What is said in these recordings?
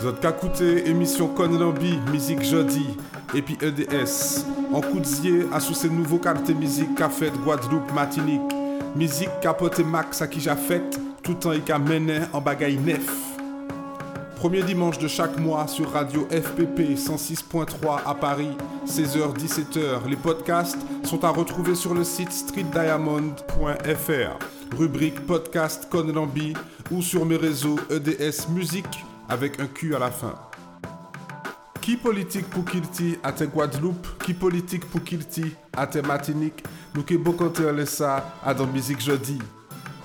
Zot ka koute émission Konlambi, musique jeudi, et puis EDS. En koudziye à sous ces nouveaux cartes musique qu'a fait Guadeloupe, Martinique. Musique capote max à qui j'ai fait, tout en y ka mené en bagaille nef. Premier dimanche de chaque mois sur Radio FPP 106.3 à Paris, 16h-17h. Les podcasts sont à retrouver sur le site streetdiamond.fr, rubrique podcast Conlambi ou sur mes réseaux EDS Musique avec un Q à la fin. Qui politique pour Kilti à Guadeloupe, qui politique pour Kilti à Martinique, nous qui beaucoup ça à dans jeudi.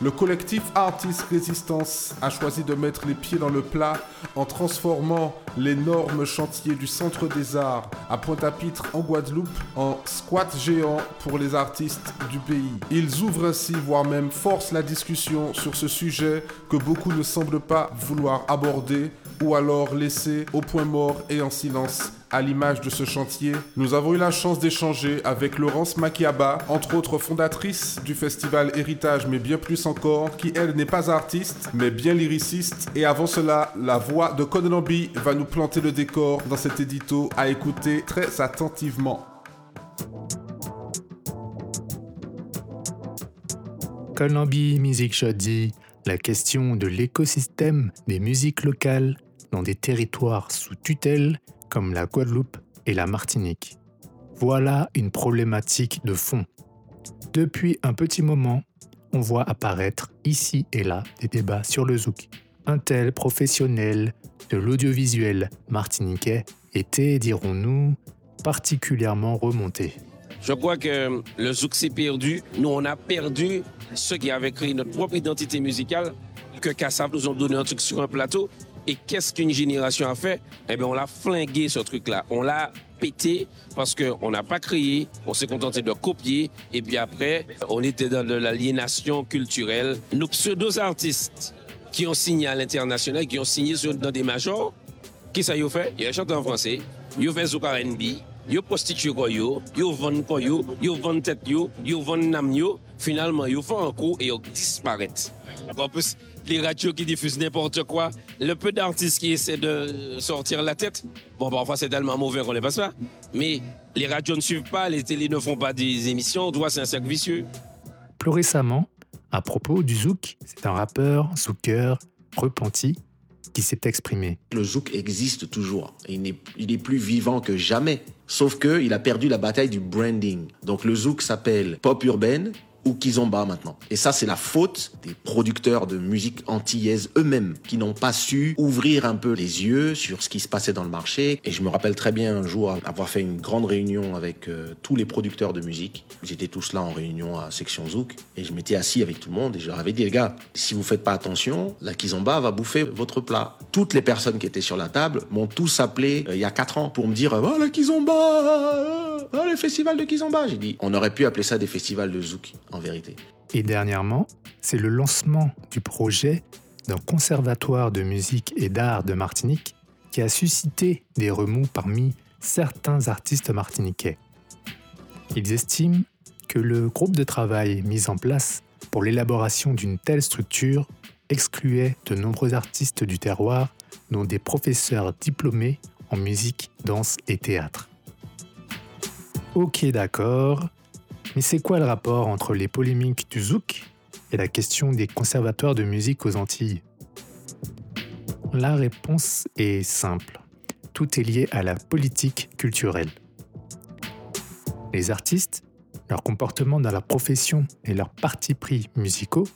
Le collectif Artist Résistance a choisi de mettre les pieds dans le plat en transformant l'énorme chantier du Centre des Arts à Pointe-à-Pitre en Guadeloupe en squat géant pour les artistes du pays. Ils ouvrent ainsi, voire même forcent la discussion sur ce sujet que beaucoup ne semblent pas vouloir aborder ou alors laisser au point mort et en silence à l'image de ce chantier, nous avons eu la chance d'échanger avec Laurence Makiaba, entre autres fondatrice du festival Héritage, mais bien plus encore, qui elle n'est pas artiste, mais bien lyriciste. Et avant cela, la voix de Codelambi va nous planter le décor dans cet édito à écouter très attentivement. Musique Jeudi, la question de l'écosystème des musiques locales dans des territoires sous tutelle comme la Guadeloupe et la Martinique. Voilà une problématique de fond. Depuis un petit moment, on voit apparaître ici et là des débats sur le zouk. Un tel professionnel de l'audiovisuel martiniquais était, dirons-nous, particulièrement remonté. Je crois que le zouk s'est perdu. Nous, on a perdu ceux qui avaient créé notre propre identité musicale, que Kassav nous ont donné un truc sur un plateau et qu'est-ce qu'une génération a fait? Eh bien, on l'a flingué, ce truc-là. On l'a pété parce qu'on n'a pas créé, on s'est contenté de copier. Et puis après, on était dans de l'aliénation culturelle. Nos pseudo-artistes qui ont signé à l'international, qui ont signé dans des majors, qui ça y a fait? Ils chanté en français, ils ont fait Zouk R&B, ils ont prostitué ils ont vendu yo, ils ont vendu tête yo, ont vendu nam yo. Finalement, ils ont fait un coup et ils disparaissent. En plus, les radios qui diffusent n'importe quoi, le peu d'artistes qui essaient de sortir la tête, bon, parfois c'est tellement mauvais qu'on les passe pas, mais les radios ne suivent pas, les télés ne font pas des émissions, on doit c'est un cercle vicieux. Plus récemment, à propos du zouk, c'est un rappeur, zouker, repenti, Le zouk existe toujours. Il est, il est plus vivant que jamais. Sauf qu'il a perdu la bataille du branding. Donc le zouk s'appelle pop urbaine ou Kizomba maintenant. Et ça, c'est la faute des producteurs de musique antillaise eux-mêmes qui n'ont pas su ouvrir un peu les yeux sur ce qui se passait dans le marché. Et je me rappelle très bien un jour avoir fait une grande réunion avec euh, tous les producteurs de musique. Étaient tous là en réunion à Section Zouk et je m'étais assis avec tout le monde et je leur avais dit, les gars, si vous faites pas attention, la Kizomba va bouffer votre plat. Toutes les personnes qui étaient sur la table m'ont tous appelé euh, il y a quatre ans pour me dire, oh, la Kizomba, oh, le festival de Kizomba. J'ai dit, on aurait pu appeler ça des festivals de Zouk Et dernièrement, c'est le lancement du projet d'un conservatoire de musique et d'art de Martinique qui a suscité des remous parmi certains artistes martiniquais. Ils estiment que le groupe de travail mis en place pour l'élaboration d'une telle structure excluait de nombreux artistes du terroir, dont des professeurs diplômés en musique, danse et théâtre. Ok d'accord, mais c'est quoi le rapport entre les polémiques du zouk et la question des conservatoires de musique aux Antilles? La réponse est simple. Tout est lié à la politique culturelle. Les artistes, leur comportement dans la profession et leurs partis pris musicaux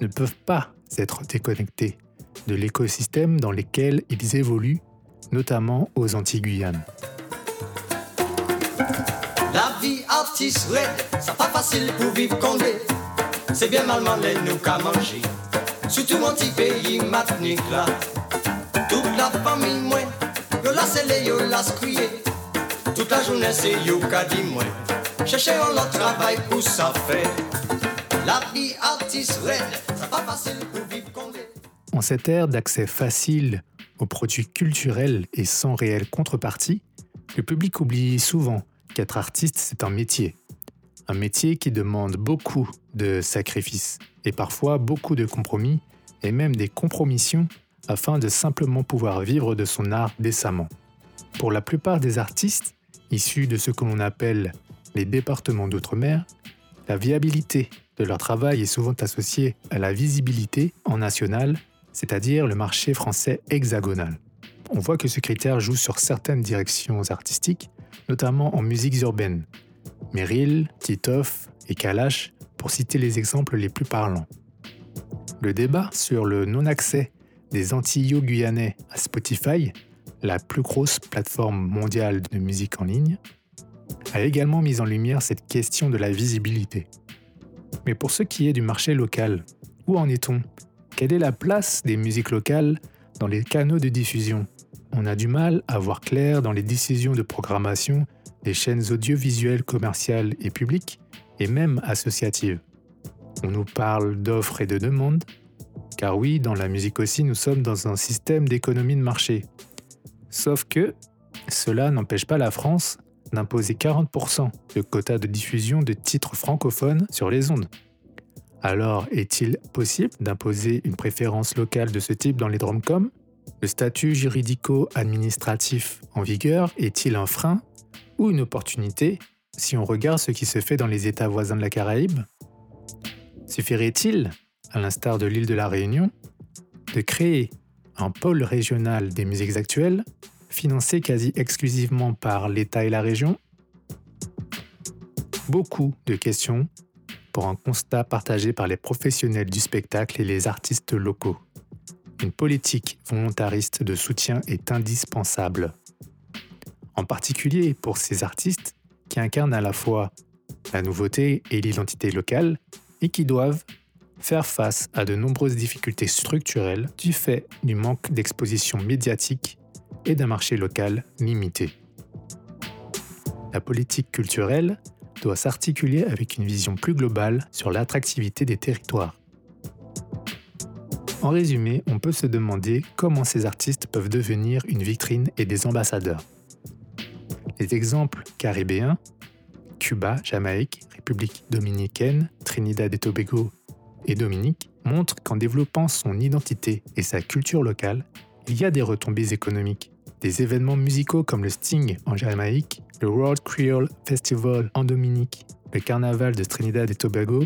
ne peuvent pas être déconnectés de l'écosystème dans lequel ils évoluent, notamment aux Antilles-Guyane. La vie artiste ça pas facile pour vivre condé. C'est bien mal manger nous qu'à manger. Surtout mon petit pays matinique là. Toute la famille moi, yo la c'est yo la crié. Toute la journée c'est yo qu'a dit moi. Cherchez le travail pour ça fait. La vie artiste red, ça pas facile pour vivre condé. En cette ère d'accès facile aux produits culturels et sans réelle contrepartie, le public oublie souvent qu'être artiste, c'est un métier. Un métier qui demande beaucoup de sacrifices et parfois beaucoup de compromis et même des compromissions afin de simplement pouvoir vivre de son art décemment. Pour la plupart des artistes, issus de ce que l'on appelle les départements d'outre-mer, la viabilité de leur travail est souvent associée à la visibilité en national, c'est-à-dire le marché français hexagonal. On voit que ce critère joue sur certaines directions artistiques, notamment en musiques urbaines. Meryl, Titoff et Kalash, pour citer les exemples les plus parlants. Le débat sur le non-accès des Antilles-Guyanais à Spotify, la plus grosse plateforme mondiale de musique en ligne, a également mis en lumière cette question de la visibilité. Mais pour ce qui est du marché local, où en est-on? Quelle est la place des musiques locales dans les canaux de diffusion On a du mal à voir clair dans les décisions de programmation des chaînes audiovisuelles commerciales et publiques, et même associatives. On nous parle d'offres et de demandes, car oui, dans la musique aussi, nous sommes dans un système d'économie de marché. Sauf que cela n'empêche pas la France d'imposer 40% de quota de diffusion de titres francophones sur les ondes. Alors, est-il possible d'imposer une préférence locale de ce type dans les dromcoms Le statut juridico-administratif en vigueur est-il un frein ou une opportunité si on regarde ce qui se fait dans les États voisins de la Caraïbe? Suffirait-il, à l'instar de l'île de la Réunion, de créer un pôle régional des musiques actuelles, financé quasi exclusivement par l'État et la région? Beaucoup de questions un constat partagé par les professionnels du spectacle et les artistes locaux. Une politique volontariste de soutien est indispensable. En particulier pour ces artistes qui incarnent à la fois la nouveauté et l'identité locale et qui doivent faire face à de nombreuses difficultés structurelles du fait du manque d'exposition médiatique et d'un marché local limité. La politique culturelle doit s'articuler avec une vision plus globale sur l'attractivité des territoires. En résumé, on peut se demander comment ces artistes peuvent devenir une vitrine et des ambassadeurs. Les exemples caribéens, Cuba, Jamaïque, République dominicaine, Trinidad et Tobago et Dominique, montrent qu'en développant son identité et sa culture locale, il y a des retombées économiques. Des événements musicaux comme le Sting en Jamaïque, le World Creole Festival en Dominique, le Carnaval de Trinidad et Tobago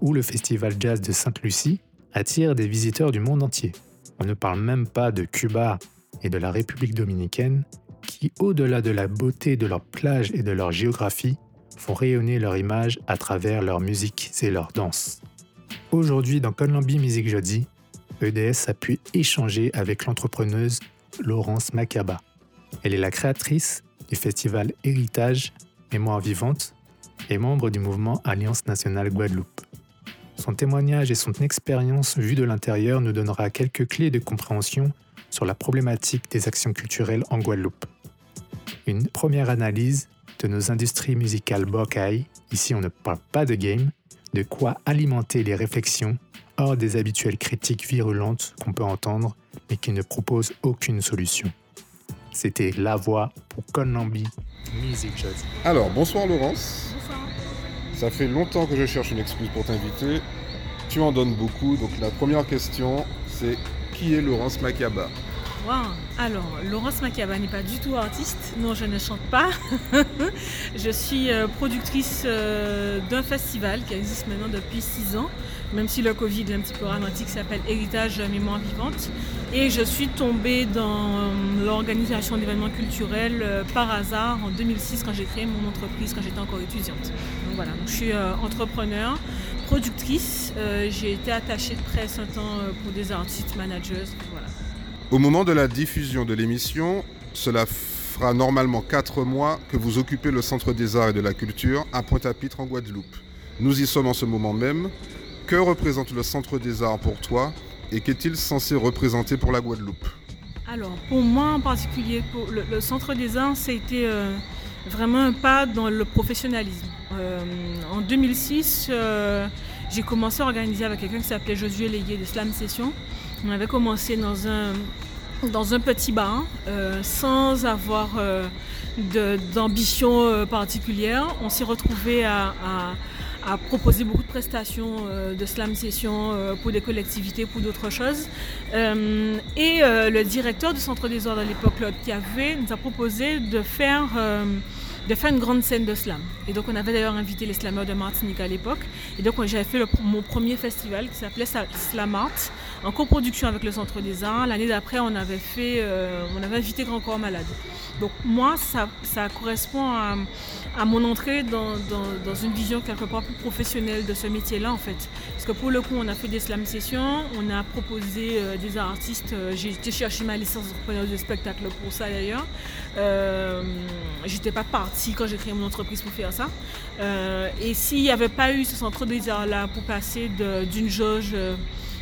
ou le Festival Jazz de Sainte-Lucie attirent des visiteurs du monde entier. On ne parle même pas de Cuba et de la République dominicaine, qui, au-delà de la beauté de leurs plages et de leur géographie, font rayonner leur image à travers leur musique et leur danse. Aujourd'hui, dans Conlambi Music Jeudi, EDS a pu échanger avec l'entrepreneuse Laurence Macaba. Elle est la créatrice du festival Héritage Mémoire vivante et membre du mouvement Alliance nationale Guadeloupe. Son témoignage et son expérience vue de l'intérieur nous donnera quelques clés de compréhension sur la problématique des actions culturelles en Guadeloupe. Une première analyse de nos industries musicales Bokai, ici on ne parle pas de game, de quoi alimenter les réflexions hors des habituelles critiques virulentes qu'on peut entendre mais qui ne proposent aucune solution. C'était La Voix pour Conlambi Music Jazz. Alors, bonsoir Laurence. Bonsoir. Ça fait longtemps que je cherche une excuse pour t'inviter. Tu en donnes beaucoup, donc la première question, c'est qui est Laurence Makiaba? Alors, Laurence Macaba n'est pas du tout artiste. Non, je ne chante pas. je suis euh, productrice euh, d'un festival qui existe maintenant depuis six ans, même si le Covid est un petit peu ralenti, qui s'appelle Héritage Mémoire Vivante. Et je suis tombée dans euh, l'organisation d'événements culturels par hasard en 2006 quand j'ai créé mon entreprise, quand j'étais encore étudiante. Donc voilà, je suis entrepreneur, productrice. j'ai été attachée de presse un temps pour des artistes, managers. Voilà. Au moment de la diffusion de l'émission, cela fera normalement 4 mois que vous occupez le Centre des Arts et de la Culture à Pointe-à-Pitre en Guadeloupe. Nous y sommes en ce moment même. Que représente le Centre des Arts pour toi et qu'est-il censé représenter pour la Guadeloupe Alors, pour moi en particulier, le, Centre des Arts, ça a été euh, vraiment un pas dans le professionnalisme. Euh, en 2006, euh, j'ai commencé à organiser avec quelqu'un qui s'appelait Josué Légué de Slam Session. On avait commencé dans un, dans un petit bar, sans avoir d'ambition particulière. On s'est retrouvé à, a proposé beaucoup de prestations de slam session pour des collectivités, pour d'autres choses. et le directeur du Centre des Arts de l'époque, Claude Cavé, nous a proposé de faire une grande scène de slam. Et donc on avait d'ailleurs invité les slammeurs de Martinique à l'époque. Et donc j'avais fait mon premier festival qui s'appelait Slamart en coproduction avec le Centre des Arts. L'année d'après on avait fait, euh, on avait invité Grand Corps Malade. Donc moi ça, ça correspond à, à mon entrée dans, dans, une vision quelque part plus professionnelle de ce métier-là en fait. Parce que pour le coup on a fait des slam sessions, on a proposé euh, des artistes, euh, j'ai été chercher ma licence de de spectacle pour ça d'ailleurs. J'étais pas partie quand j'ai créé mon entreprise pour faire ça. Euh, et s'il n'y avait pas eu ce centre de là pour passer d'une jauge euh,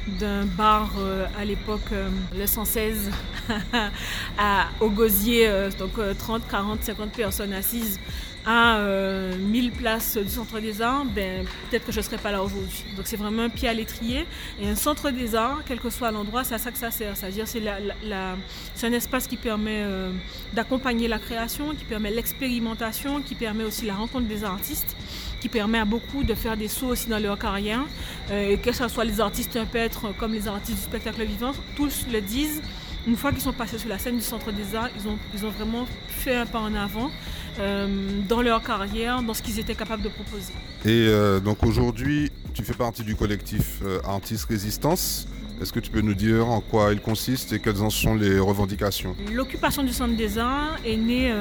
d'un bar euh, à l'époque, le 116, à, au gosier, donc 30, 40, 50 personnes assises, à 1000 euh, places du Centre des Arts, ben, peut-être que je ne serais pas là aujourd'hui. Donc c'est vraiment un pied à l'étrier. Et un Centre des Arts, quel que soit l'endroit, c'est à ça que ça sert. C'est-à-dire c'est la, un espace qui permet euh, d'accompagner la création, qui permet l'expérimentation, qui permet aussi la rencontre des artistes qui permet à beaucoup de faire des sauts aussi dans leur carrière. Euh, et que ce soit les artistes peintres comme les artistes du spectacle vivant, tous le disent. Une fois qu'ils sont passés sur la scène du Centre des Arts, ils ont, ils ont vraiment fait un pas en avant. Euh, dans leur carrière, dans ce qu'ils étaient capables de proposer. Et euh, donc aujourd'hui, tu fais partie du collectif euh, Artist Résistance. Est-ce que tu peux nous dire en quoi il consiste et quelles en sont les revendications? L'occupation du Centre des Arts est née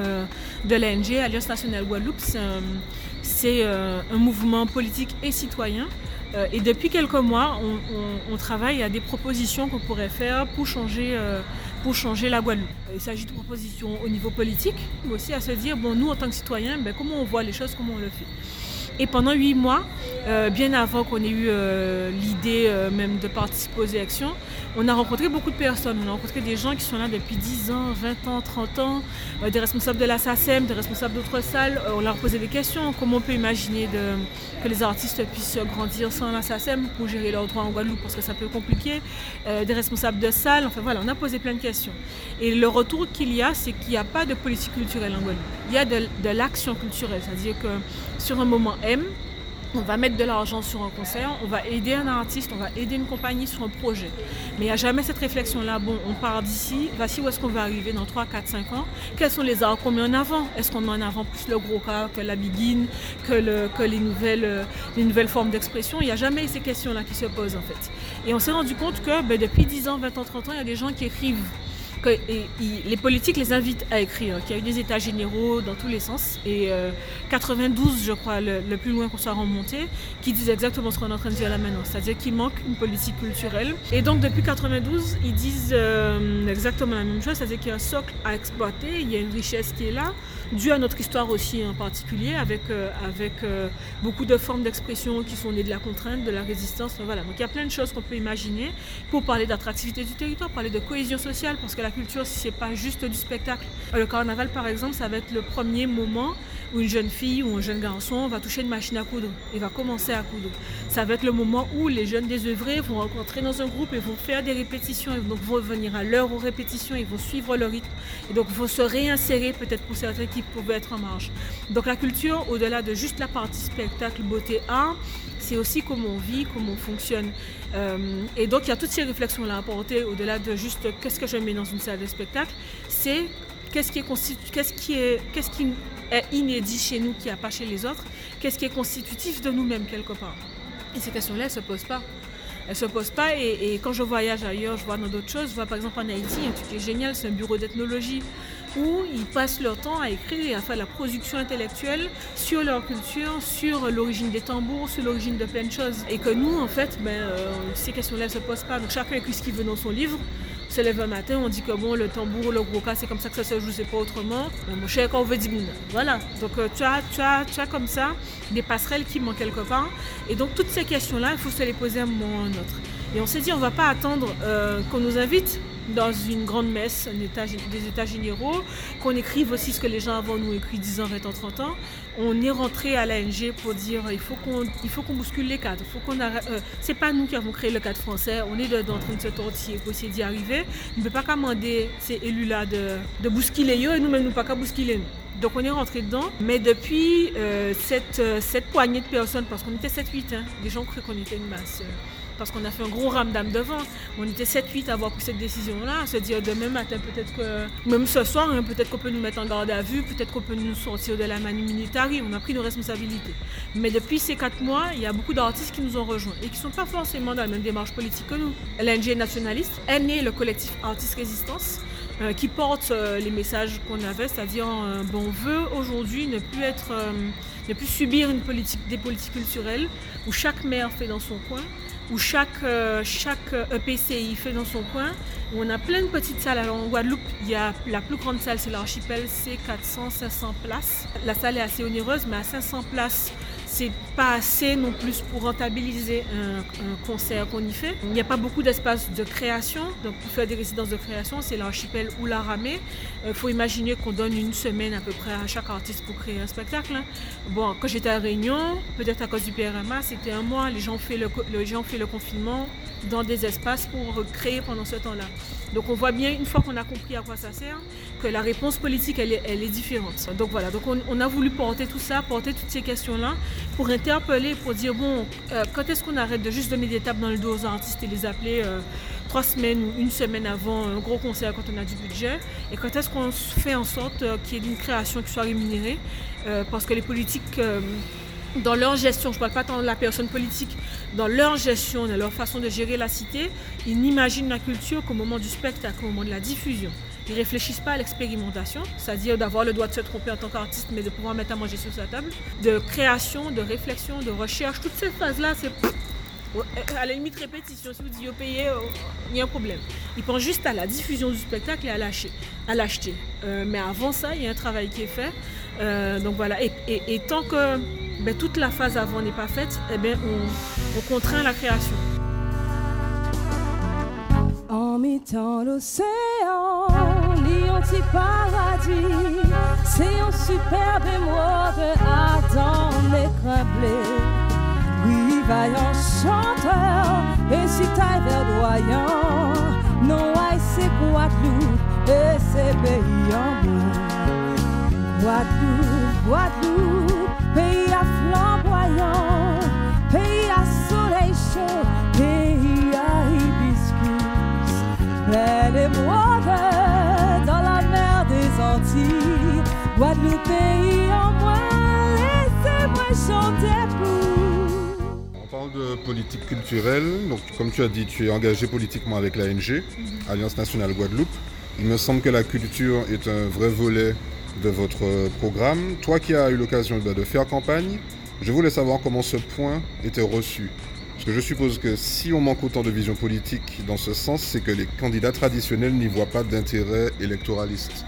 de l'ANG, Alliance nationale Guadeloupe. C'est un mouvement politique et citoyen euh, et depuis quelques mois, on, travaille à des propositions qu'on pourrait faire pour changer, euh, pour changer la Guadeloupe. Il s'agit de propositions au niveau politique, mais aussi à se dire, bon, nous en tant que citoyens, ben, comment on voit les choses, comment on le fait. Et pendant huit mois, euh, bien avant qu'on ait eu euh, l'idée euh, même de participer aux élections, on a rencontré beaucoup de personnes. On a rencontré des gens qui sont là depuis 10 ans, 20 ans, 30 ans, des responsables de la SACEM, des responsables d'autres salles. on leur posé des questions. Comment on peut imaginer que les artistes puissent grandir sans la SACEM pour gérer leurs droits en Guadeloupe? Parce que ça peut être compliqué. des responsables de salles. Enfin voilà, on a posé plein de questions. Et le retour qu'il y a, c'est qu'il n'y a pas de politique culturelle en Guadeloupe. Il y a de, de l'action culturelle. C'est-à-dire que sur un moment on va mettre de l'argent sur un concert, on va aider un artiste, on va aider une compagnie sur un projet. Mais il n'y a jamais cette réflexion-là, bon, on part d'ici, voici où est-ce qu'on va arriver dans 3, 4, 5 ans, quels sont les arts qu'on met en avant? Est-ce qu'on met en avant plus le gros cas que la begin, que, les, nouvelles, euh, les nouvelles formes d'expression? Il n'y a jamais ces questions-là qui se posent en fait. Et on s'est rendu compte que ben, depuis 10 ans, 20 ans, 30 ans, il y a des gens qui écrivent les politiques les invitent à écrire, qu'il y a eu des états généraux dans tous les sens. Et 92, euh, je crois, le, plus loin qu'on soit remonté, qui disent exactement ce qu'on est en train de dire là maintenant. C'est-à-dire qu'il manque une politique culturelle. Et donc depuis 92, ils disent euh, exactement la même chose, c'est-à-dire qu'il y a un socle à exploiter, il y a une richesse qui est là, due à notre histoire aussi en particulier, avec, euh, avec beaucoup de formes d'expression qui sont nées de la contrainte, de la résistance. Voilà. Donc il y a plein de choses qu'on peut imaginer pour parler d'attractivité du territoire, parler de cohésion sociale, parce que la culture, c'est pas juste du spectacle. Le carnaval, par exemple, ça va être le premier moment où une jeune fille ou un jeune garçon va toucher une machine à coudre et va commencer à coudre. Ça va être le moment où les jeunes désœuvrés vont rencontrer dans un groupe et vont faire des répétitions et vont venir à l'heure aux répétitions et vont suivre le rythme et donc vont se réinsérer peut-être pour certains qui pouvaient être en marge. Donc la culture, au-delà de juste la partie spectacle, beauté, art, c'est aussi comment on vit, comment on fonctionne. Euh, et donc il y a toutes ces réflexions-là à apporter au-delà de juste qu'est-ce que je mets dans une salle de spectacle, c'est qu'est-ce qui est, qu'est-ce qui est, qu'est-ce qui est inédit chez nous, qui n'y a pas chez les autres, qu'est-ce qui est constitutif de nous-mêmes quelque part. Et ces questions-là, elles ne se posent pas. Elles ne se posent pas et, quand je voyage ailleurs, je vois dans d'autres choses, je vois par exemple en Haïti, un truc qui est génial, c'est un bureau d'ethnologie où ils passent leur temps à écrire et à faire la production intellectuelle sur leur culture, sur l'origine des tambours, sur l'origine de plein de choses. Et que nous, en fait, ben, euh, ces questions-là ne se posent pas. Donc chacun écrit ce qu'il veut dans son livre. On se lève un matin, on dit que bon, le tambour, le gros cas, c'est comme ça que ça se joue, c'est pas autrement. Ben, mon cher, quand on veut dire Voilà. Donc euh, tu, as, tu, as, tu as comme ça des passerelles qui manquent quelque part. Et donc toutes ces questions-là, il faut se les poser à un moment ou à un autre. Et on s'est dit, on ne va pas attendre euh, qu'on nous invite dans une grande messe des états généraux, qu'on écrive aussi ce que les gens avant nous écrit 10 ans, 20 ans, 30 ans. On est rentré à l'ANG pour dire il faut qu'on il bouscule les cadres. Faut qu'on euh, pas nous qui avons créé le cadre français, on est dedans en train de se tortiller pour essayer d'y arriver. On ne peut pas commander ces élus-là de, de bousculer eux et nous-mêmes nous pas qu'à bousculer Donc on est rentré dedans, mais depuis euh, cette, euh, cette poignée de personnes, parce qu'on était 7-8, hein, des gens cru qu'on était une masse. Parce qu'on a fait un gros ramdam devant. On était 7-8 à avoir pris cette décision-là, se dire demain matin, peut-être que, même ce soir, hein, peut-être qu'on peut nous mettre en garde à vue, peut-être qu'on peut nous sortir de la manu militari. On a pris nos responsabilités. Mais depuis ces quatre mois, il y a beaucoup d'artistes qui nous ont rejoints et qui ne sont pas forcément dans la même démarche politique que nous. LNG nationaliste, est né le collectif Artistes Résistance, euh, qui porte euh, les messages qu'on avait, c'est-à-dire euh, on veut aujourd'hui ne plus être, euh, ne plus subir une politique, des politiques culturelles où chaque maire fait dans son coin, où chaque, euh, chaque euh, EPCI fait dans son coin, on a plein de petites salles. Alors en Guadeloupe, il y a la plus grande salle, c'est l'archipel, c'est 400, 500 places. La salle est assez onéreuse, mais à 500 places, c'est pas assez non plus pour rentabiliser un, concert qu'on y fait. Il n'y a pas beaucoup d'espace de création, donc pour faire des résidences de création, c'est l'archipel ou la ramée. Il faut imaginer qu'on donne une semaine à peu près à chaque artiste pour créer un spectacle. hein. Bon, quand j'étais à Réunion, peut-être à cause du PRMA, c'était un mois, les gens ont fait le, les gens le confinement dans des espaces pour créer pendant ce temps-là. Donc on voit bien, une fois qu'on a compris à quoi ça sert, que la réponse politique, elle est, différente. Donc voilà, donc on, on a voulu porter tout ça, porter toutes ces questions-là, pour interpeller, pour dire, bon, euh, quand est-ce qu'on arrête de juste donner des tapes dans le dos aux artistes et les appeler euh, trois semaines ou une semaine avant un gros concert quand on a du budget, et quand est-ce qu'on fait en sorte euh, qu'il y ait une création qui soit rémunérée, parce que les politiques... dans leur gestion, je ne parle pas tant de la personne politique, dans leur gestion, dans leur façon de gérer la cité, ils n'imaginent la culture qu'au moment du spectacle, au moment de la diffusion. Ils réfléchissent pas à l'expérimentation, c'est-à-dire d'avoir le droit de se tromper en tant qu'artiste, mais de pouvoir mettre à manger sur sa table, de création, de réflexion, de recherche. Toutes ces phases-là, c'est À la limite répétition, si vous dites payer, il y a un problème. Ils pensent juste à la diffusion du spectacle et à l'acheter. À l'acheter. Euh, mais avant ça, il y a un travail qui est fait. Euh, donc voilà. Et, tant que ben, toute la phase avant n'est pas faite, eh ben, on contraint la création. En mi-temps l'océan, ni un petit paradis, c'est un superbe émoi de Adam écrabé. Oui, vaillant chanteur, et si taille verdoyant, non, c'est Guadeloupe, et c'est pays en moins. Guadeloupe, Guadeloupe, pays à flamboyant, pays à soleil chaud, en pour. On parle de politique culturelle. Donc, comme tu as dit, tu es engagé politiquement avec l'ANG, Alliance nationale Guadeloupe. Il me semble que la culture est un vrai volet de votre programme. Toi qui as eu l'occasion bah, de faire campagne, je voulais savoir comment ce point était reçu. Parce que je suppose que si on manque autant de vision politique dans ce sens, c'est que les candidats traditionnels n'y voient pas d'intérêt électoraliste.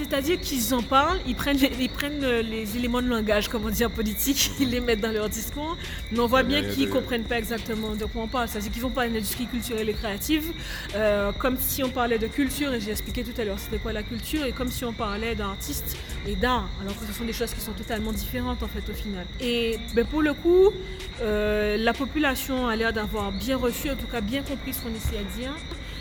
C'est-à-dire qu'ils en parlent, ils prennent, les, ils prennent euh, les éléments de langage, comme on dit en politique, ils les mettent dans leur discours, mais on voit bien qu'ils ne des- comprennent pas exactement de quoi on parle. C'est-à-dire qu'ils vont parler d'industrie culturelle et créative, euh, comme si on parlait de culture, et j'ai expliqué tout à l'heure c'était quoi la culture, et comme si on parlait d'artistes et d'art, alors que ce sont des choses qui sont totalement différentes en fait au final. Et ben, pour le coup, euh, la population a l'air d'avoir bien reçu, en tout cas bien compris ce qu'on essaie à dire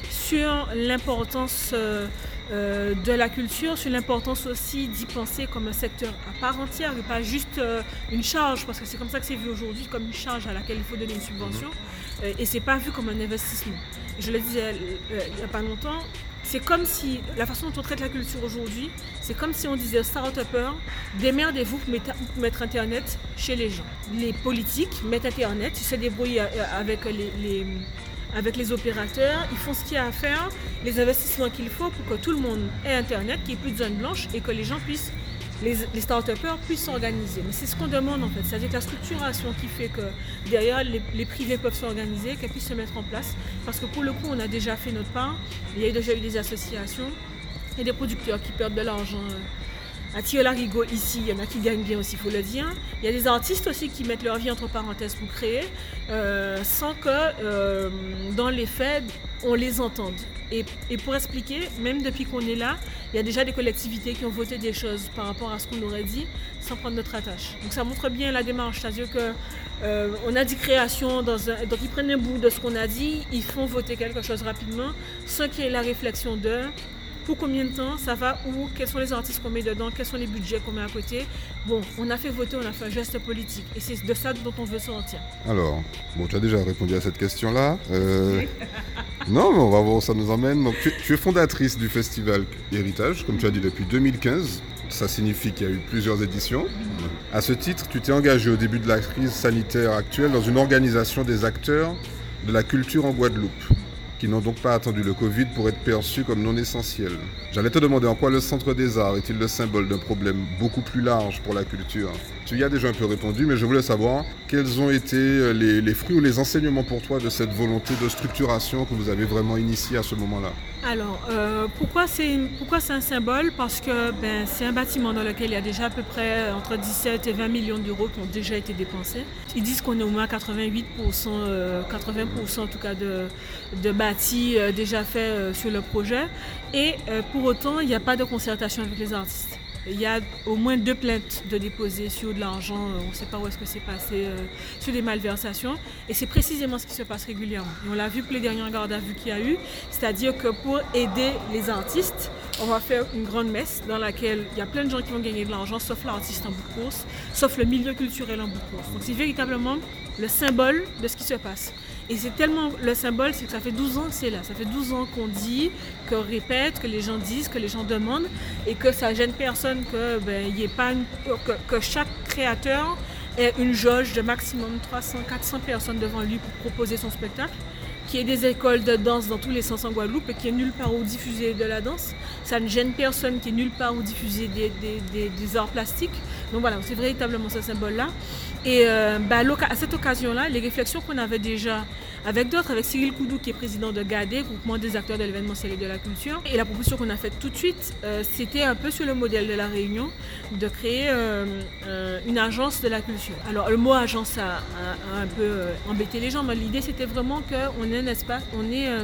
sur l'importance euh, euh, de la culture, sur l'importance aussi d'y penser comme un secteur à part entière et pas juste euh, une charge, parce que c'est comme ça que c'est vu aujourd'hui, comme une charge à laquelle il faut donner une subvention, euh, et c'est pas vu comme un investissement. Je le disais il n'y a pas longtemps, c'est comme si, la façon dont on traite la culture aujourd'hui, c'est comme si on disait aux start-upers, démerdez-vous pour mettre, Internet chez les gens. Les politiques mettent Internet, ils se débrouillent avec les- les avec les opérateurs, ils font ce qu'il y a à faire, les investissements qu'il faut pour que tout le monde ait Internet, qu'il n'y ait plus de zone blanche et que les gens puissent, les, start-upers puissent s'organiser. Mais c'est ce qu'on demande en fait, c'est-à-dire la structuration qui fait que derrière les, les privés peuvent s'organiser, qu'elles puissent se mettre en place. Parce que pour le coup, on a déjà fait notre part, il y a déjà eu des associations et des producteurs qui perdent de l'argent. À Tiola-Rigaud, ici, il y en a qui gagnent bien aussi, il faut le dire. Il y a des artistes aussi qui mettent leur vie entre parenthèses pour créer, euh, sans que, euh, dans les faits, on les entende. Et, pour expliquer, même depuis qu'on est là, il y a déjà des collectivités qui ont voté des choses par rapport à ce qu'on aurait dit, sans prendre notre attache. Donc ça montre bien la démarche, c'est-à-dire que euh, a dit création, dans un, donc ils prennent un bout de ce qu'on a dit, ils font voter quelque chose rapidement, sans qu'il y ait la réflexion de pour combien de temps, ça va où, quels sont les artistes qu'on met dedans, quels sont les budgets qu'on met à côté. Bon, on a fait voter, on a fait un geste politique et c'est de ça dont on veut sortir. Alors, bon, tu as déjà répondu à cette question-là. Euh, non, mais on va voir où ça nous emmène. Donc, tu, tu es fondatrice du festival Héritage, comme tu as dit, depuis 2015. Ça signifie qu'il y a eu plusieurs éditions. À ce titre, tu t'es engagé au début de la crise sanitaire actuelle dans une organisation des acteurs de la culture en Guadeloupe, qui n'ont donc pas attendu le Covid pour être perçus comme non essentiels. J'allais te demander en quoi le Centre des Arts est-il le symbole d'un problème beaucoup plus large pour la culture Tu y as déjà un peu répondu, mais je voulais savoir quels ont été euh, les, fruits ou les enseignements pour toi de cette volonté de structuration que vous avez vraiment initiée à ce moment-là. Alors, euh, pourquoi c'est un symbole? Parce que ben, c'est un bâtiment dans lequel il y a déjà à peu près entre 17 et 20 millions d'euros qui ont déjà été dépensés. Ils disent qu'on est au moins 88%, euh, 80% en tout cas de, de bâtis euh, déjà fait euh, sur le projet. Et euh, pour autant, il n'y a pas de concertation avec les artistes. Il y a au moins deux plaintes de déposer sur de l'argent, euh, on ne sait pas où est-ce que c'est passé, euh, sur des malversations. Et c'est précisément ce qui se passe régulièrement. On l'a vu pour les dernières gardes à vue qu'il y a eu, c'est-à-dire que pour aider les artistes, on va faire une grande messe dans laquelle il y a plein de gens qui vont gagner de l'argent, sauf l'artiste en bout de course, sauf le milieu culturel en bout de course. Donc c'est véritablement le symbole de ce qui se passe. Et c'est tellement le symbole, c'est que ça fait 12 ans que c'est là. Ça fait 12 ans qu'on dit, qu'on répète, que les gens disent, que les gens demandent, et que ça gêne personne que ben, ait pas que, que chaque créateur ait une jauge de maximum 300, 400 personnes devant lui pour proposer son spectacle. Qu'il y ait des écoles de danse dans tous les sens en Guadeloupe et qu'il n'y ait nulle part où diffuser de la danse. Ça ne gêne personne qu'il n'y ait nulle part où diffuser des- des arts plastiques. Donc voilà, c'est véritablement ce symbole-là. Et euh, bah, à cette occasion-là, les réflexions qu'on avait déjà avec d'autres, avec Cyril Koudou qui est président de GADE, groupement des acteurs de l'événementiel et de la culture. Et la proposition qu'on a faite tout de suite, euh, c'était un peu sur le modèle de la Réunion, de créer euh, une agence de la culture. Alors le mot agence a, un peu embêté les gens, mais l'idée c'était vraiment qu'on ait un espace, on euh,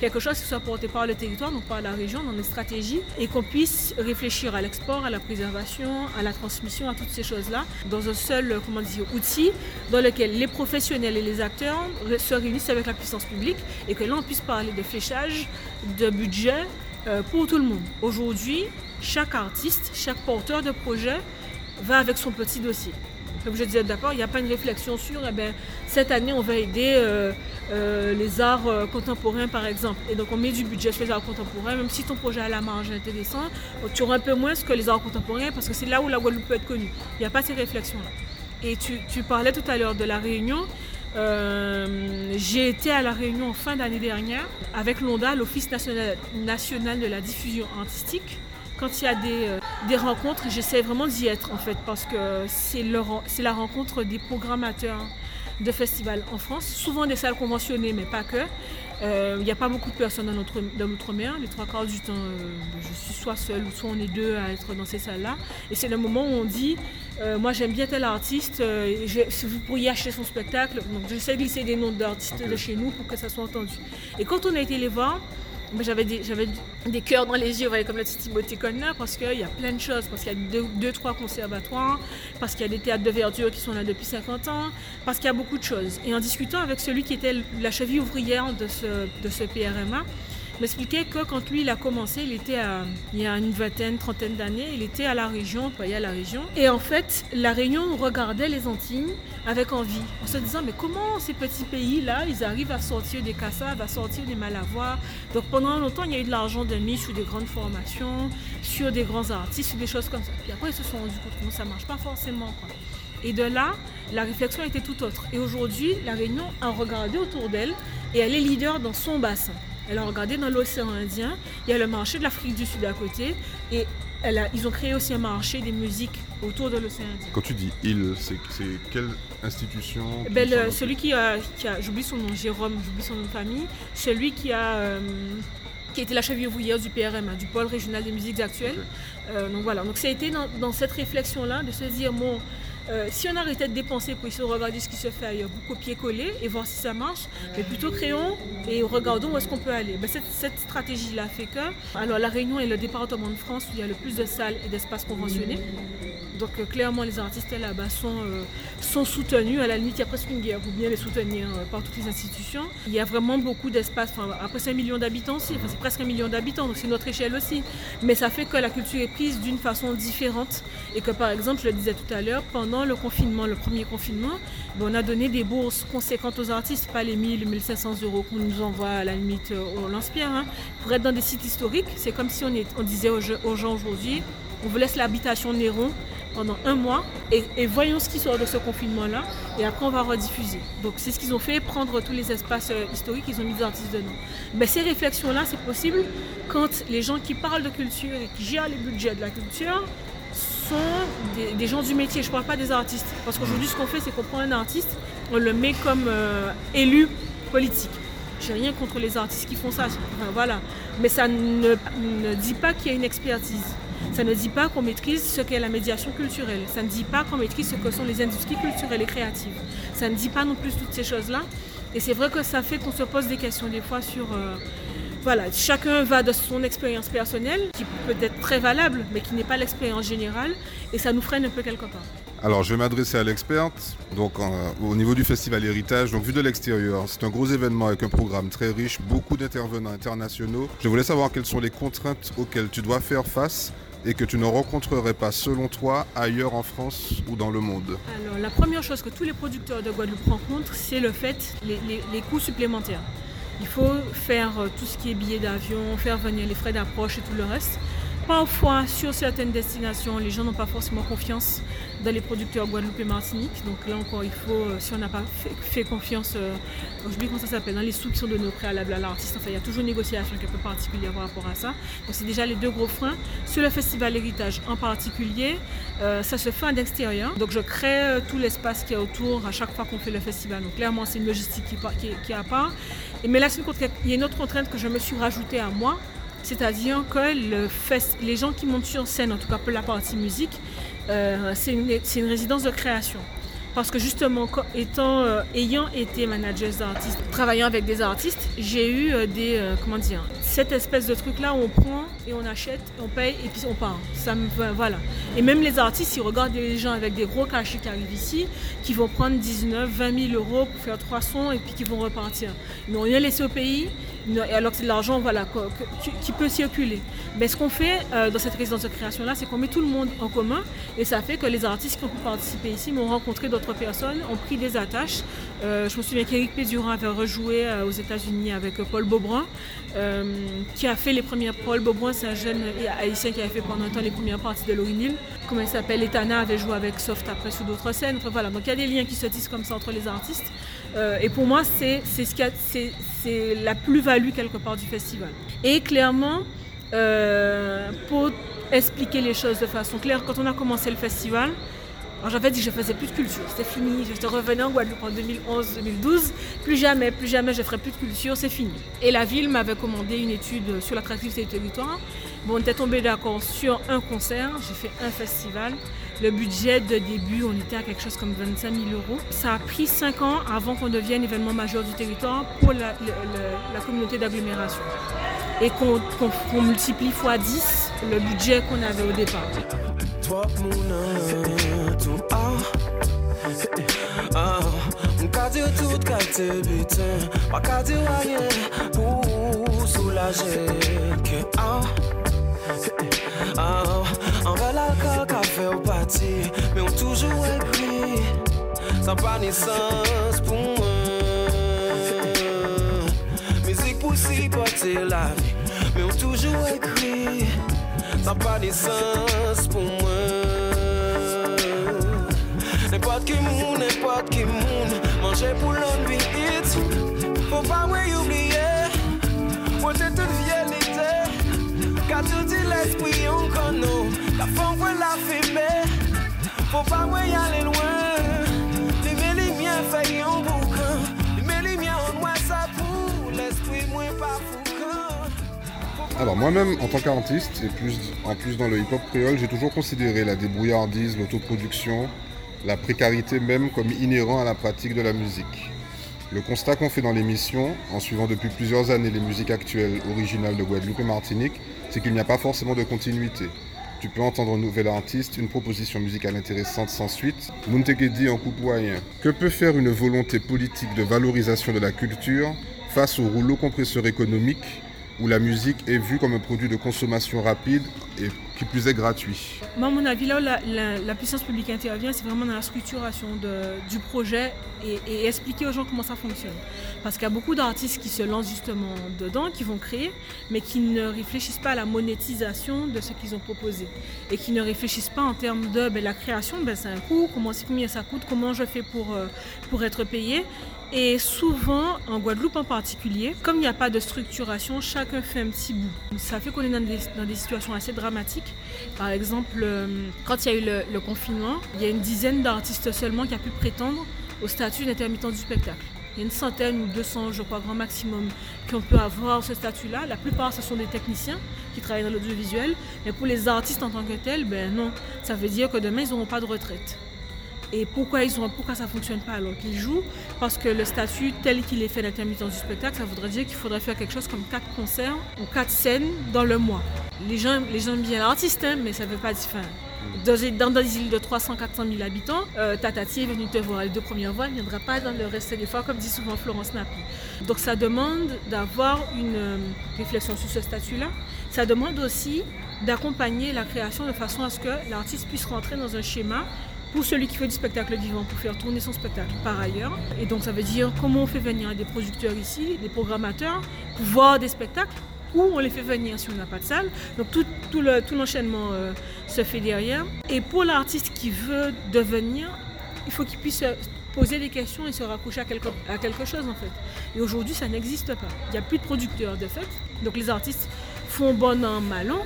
quelque chose qui soit porté par le territoire, donc par la région, dans les stratégies, et qu'on puisse réfléchir à l'export, à la préservation, à la transmission, à toutes ces choses-là, dans un seul, euh, outil dans lequel les professionnels et les acteurs se réunissent avec la puissance publique et que là on puisse parler de fléchage, de budget euh, pour tout le monde. Aujourd'hui, chaque artiste, chaque porteur de projet va avec son petit dossier. Comme je disais d'accord, il n'y a pas une réflexion sur eh ben, cette année on va aider euh, euh, les arts euh, contemporains par exemple. Et donc on met du budget sur les arts contemporains, même si ton projet à la marge est intéressant, tu auras un peu moins que les arts contemporains parce que c'est là où la Guadeloupe peut être connue. Il n'y a pas ces réflexions-là. Et tu, tu parlais tout à l'heure de la Réunion. J'ai été à la Réunion en fin d'année dernière avec l'ONDA, l'Office national, national de la diffusion artistique. Quand il y a des, euh, des rencontres, j'essaie vraiment d'y être en fait parce que c'est la rencontre des programmateurs de festivals en France, souvent des salles conventionnées, mais pas que. Euh, Il n'y a pas beaucoup de personnes dans notre- dans l'outre-mer. Les trois quarts du temps, euh, je suis soit seule ou soit on est deux à être dans ces salles-là. Et c'est le moment où on dit euh, Moi j'aime bien tel artiste, je- si vous pourriez acheter son spectacle. Donc j'essaie de glisser des noms d'artistes de chez nous pour que ça soit entendu. Et quand on a été les voir, j'avais des, cœurs dans les yeux, comme le petit Timothée Conner, parce qu'il y a plein de choses, parce qu'il y a deux, deux, trois conservatoires, parce qu'il y a des théâtres de verdure qui sont là depuis 50 ans, parce qu'il y a beaucoup de choses. Et en discutant avec celui qui était la cheville ouvrière de ce, de ce PRMA, m'expliquait que quand lui il a commencé, il était il y a une vingtaine, trentaine d'années, il était à la région, employé à la région. Et en fait, la région regardait les Antilles avec envie, en se disant mais comment ces petits pays-là, ils arrivent à sortir des cassaves, à sortir des malavoirs. Donc pendant longtemps, il y a eu de l'argent de mis sur des grandes formations, sur des grands artistes, sur des choses comme ça. Puis après, ils se sont rendus compte que ça marche pas forcément. Quoi. Et de là, la réflexion était tout autre. Et aujourd'hui, la Réunion a regardé autour d'elle et elle est leader dans son bassin. Elle a regardé dans l'océan Indien, il y a le marché de l'Afrique du Sud à côté, et elle a- ils ont créé aussi un marché des musiques autour de l'océan Indien. Quand tu dis il, c'est quelle institution qui Ben, le- celui qui a, qui a- j'oublie son nom, Jérôme, j'oublie son nom de famille, celui qui a, euh, qui était la cheville ouvrière du PRM, hein, du pôle régional des musiques actuelles. Euh, donc voilà, donc ça a été dans, dans cette réflexion-là de se dire, bon, euh, si on arrêtait de dépenser pour essayer de regarder ce qui se fait ailleurs, vous copier-coller et voir si ça marche, mais plutôt créons et regardons où est-ce qu'on peut aller. Ben, cette, stratégie-là fait que, alors La Réunion est le département de France où il y a le plus de salles et d'espaces conventionnés. Donc euh, clairement, les artistes là-bas sont, euh, sont soutenus. À la limite, il y a presque une guerre pour bien les soutenir par toutes les institutions. Il y a vraiment beaucoup d'espace. Enfin, après, c'est un million d'habitants aussi. C'est presque un million d'habitants, donc c'est notre échelle aussi. Mais ça fait que la culture est prise d'une façon différente. Et que par exemple, je le disais tout à l'heure, pendant le confinement, le premier confinement, on a donné des bourses conséquentes aux artistes, pas les 1000, 1500 euros qu'on nous envoie à la limite au lance-pierre. hein. Pour être dans des sites historiques, c'est comme si on, disait aux, gens aujourd'hui, on vous laisse l'habitation Néron pendant un mois et, et voyons ce qui sort de ce confinement-là et après on va rediffuser. Donc c'est ce qu'ils ont fait, prendre tous les espaces euh, historiques, ils ont mis des artistes dedans. Mais ces réflexions-là, c'est possible quand les gens qui parlent de culture et qui gèrent les budgets de la culture des, gens du métier, je ne parle pas des artistes. Parce qu'aujourd'hui ce qu'on fait, c'est qu'on prend un artiste, on le met comme euh, élu politique. J'ai rien contre les artistes qui font ça, voilà. Mais ça ne, ne dit pas qu'il y a une expertise. Ça ne dit pas qu'on maîtrise ce qu'est la médiation culturelle. Ça ne dit pas qu'on maîtrise ce que sont les industries culturelles et créatives. Ça ne dit pas non plus toutes ces choses-là. Et c'est vrai que ça fait qu'on se pose des questions des fois sur... euh, voilà, chacun va de son expérience personnelle, qui peut être très valable, mais qui n'est pas l'expérience générale, et ça nous freine un peu quelque part. Alors, je vais m'adresser à l'experte. Donc, euh, au niveau du festival Héritage, donc vu de l'extérieur, c'est un gros événement avec un programme très riche, beaucoup d'intervenants internationaux. Je voulais savoir quelles sont les contraintes auxquelles tu dois faire face et que tu ne rencontrerais pas, selon toi, ailleurs en France ou dans le monde. Alors, la première chose que tous les producteurs de Guadeloupe rencontrent, c'est le fait, les, les- les coûts supplémentaires. Il faut faire euh, tout ce qui est billets d'avion, faire venir les frais d'approche et tout le reste. Parfois, sur certaines destinations, les gens n'ont pas forcément confiance dans les producteurs Guadeloupe et Martinique. Donc là encore, il faut, euh, si on n'a pas fait, fait confiance, euh, dis comment ça s'appelle, dans les sous qui sont donnés au préalable à l'artiste, enfin, il y a toujours une négociation qui est un peu particulière par rapport à ça. Donc c'est déjà les deux gros freins. Sur le festival Héritage en particulier, euh, ça se fait en extérieur. Donc je crée tout l'espace qui est autour à chaque fois qu'on fait le festival. Donc clairement, c'est une logistique qui, qui, qui est à part. Mais là, une contrainte- il y a une autre contrainte que je me suis rajoutée à moi. C'est-à-dire que les gens qui montent sur scène, en tout cas pour la partie musique, euh, c'est une, résidence de création. Parce que justement, étant, euh, ayant été manager d'artistes, travaillant avec des artistes, j'ai eu euh, des, comment dire, cette espèce de truc-là où on prend et on achète, on paye et puis on part. Ça me, voilà. Et même les artistes, ils regardent des gens avec des gros cachets qui arrivent ici, qui vont prendre 19, 20 000 euros pour faire trois sons et puis qui vont repartir. Ils n'ont rien laissé au pays, et alors que c'est l'argent voilà, qui peut circuler. Mais ce qu'on fait euh, dans cette résidence de création-là, c'est qu'on met tout le monde en commun et ça fait que les artistes qui ont pu participer ici m'ont rencontré d'autres personnes, ont pris des attaches. Euh, je me souviens qu'Éric Pédurand avait rejoué euh, aux États-Unis avec Paul Beaubrun, euh, qui a fait les premières. Paul Beaubrun, c'est un jeune haïtien qui avait fait pendant un temps les premières parties de Laurie Hill. Comment il s'appelle? Etana avait joué avec Soft après sous d'autres scènes. Enfin, voilà. Donc il y a des liens qui se tissent comme ça entre les artistes. Et pour moi, c'est ce la plus-value quelque part du festival. Et clairement, pour expliquer les choses de façon claire, quand on a commencé le festival, alors j'avais dit que je faisais plus de culture, c'était fini, je revenais en Guadeloupe en 2011-2012, plus jamais, plus jamais je ferai plus de culture, c'est fini. Et la ville m'avait commandé une étude sur l'attractivité du territoire. On était tombé d'accord sur un concert, j'ai fait un festival. Le budget de début, on était à quelque chose comme 25 000 euros. Ça a pris 5 ans avant qu'on devienne événement majeur du territoire pour la, communauté d'agglomération. Et qu'on multiplie fois 10 le budget qu'on avait au départ. Trop moun tout ah m'ka dire tout qualité butin Pas qu'à dire rien pour soulager que ah Ah, en vrai l'alcool qu'a fait au parti Mais on toujours écrit Sans pas ni sens pour moi. Musique pour si la vie Mais on toujours écrit ça n'a pas de sens pour moi. N'importe qui moun, n'importe qui moun, manger pour l'envie hit. Faut pas moi oublier, moi t'es toute vieillité. Car tout dit l'esprit en cono, la femme voit la fumée. Faut pas moi y aller loin. Les mêlés miens fait en boucan, Alors moi-même, en tant qu'artiste, et en plus dans le hip-hop créole, j'ai toujours considéré la débrouillardise, l'autoproduction la précarité même comme inhérent à la pratique de la musique. Le constat qu'on fait dans l'émission, en suivant depuis plusieurs années les musiques actuelles originales de Guadeloupe et Martinique, c'est qu'il n'y a pas forcément de continuité. Tu peux entendre un nouvel artiste, une proposition musicale intéressante sans suite. Muntekedi en coupoyen. Que peut faire une volonté politique de valorisation de la culture face au rouleau compresseur économique où la musique est vue comme un produit de consommation rapide et qui plus est gratuit. Moi, à mon avis, là où la, puissance publique intervient, c'est vraiment dans la structuration du projet et, expliquer aux gens comment ça fonctionne. Parce qu'il y a beaucoup d'artistes qui se lancent justement dedans, qui vont créer, mais qui ne réfléchissent pas à la monétisation de ce qu'ils ont proposé. Et qui ne réfléchissent pas en termes de ben, la création, ben, c'est un coût, comment, combien ça coûte, comment je fais pour, euh, pour être payé. Et souvent, en Guadeloupe en particulier, comme il n'y a pas de structuration, chacun fait un petit bout. Ça fait qu'on est dans des, situations assez dramatiques. Par exemple, euh, quand il y a eu le, le confinement, il y a une dizaine d'artistes seulement qui a pu prétendre au statut d'intermittent du spectacle. Il y a une centaine ou 200, je crois, grand maximum, qui ont pu avoir ce statut-là. La plupart, ce sont des techniciens qui travaillent dans l'audiovisuel. Mais pour les artistes en tant que tels, ben non. Ça veut dire que demain, ils n'auront pas de retraite. Et pourquoi, ils ont, pourquoi ça ne fonctionne pas alors qu'ils jouent? Parce que le statut tel qu'il est fait d'intermittent du spectacle, ça voudrait dire qu'il faudrait faire quelque chose comme 4 concerts ou 4 scènes dans le mois. Les gens, les gens aiment bien l'artiste, hein, mais ça ne veut pas dire... enfin, dans, des îles de 300-400 000 habitants, euh, Tatati est venu te voir les deux premières fois, elle ne viendra pas dans le reste des fois, comme dit souvent Florence Napi. Donc ça demande d'avoir une euh, réflexion sur ce statut-là. Ça demande aussi d'accompagner la création de façon à ce que l'artiste puisse rentrer dans un schéma pour celui qui fait du spectacle vivant, pour faire tourner son spectacle par ailleurs. Et donc ça veut dire comment on fait venir des producteurs ici, des programmateurs, pour voir des spectacles, ou on les fait venir si on n'a pas de salle. Donc tout, tout le- tout l'enchaînement euh, se fait derrière. Et pour l'artiste qui veut devenir, il faut qu'il puisse se poser des questions et se raccrocher à quelque, à quelque chose en fait. Et aujourd'hui, ça n'existe pas. Il n'y a plus de producteurs de fait. Donc les artistes font bon an, mal an.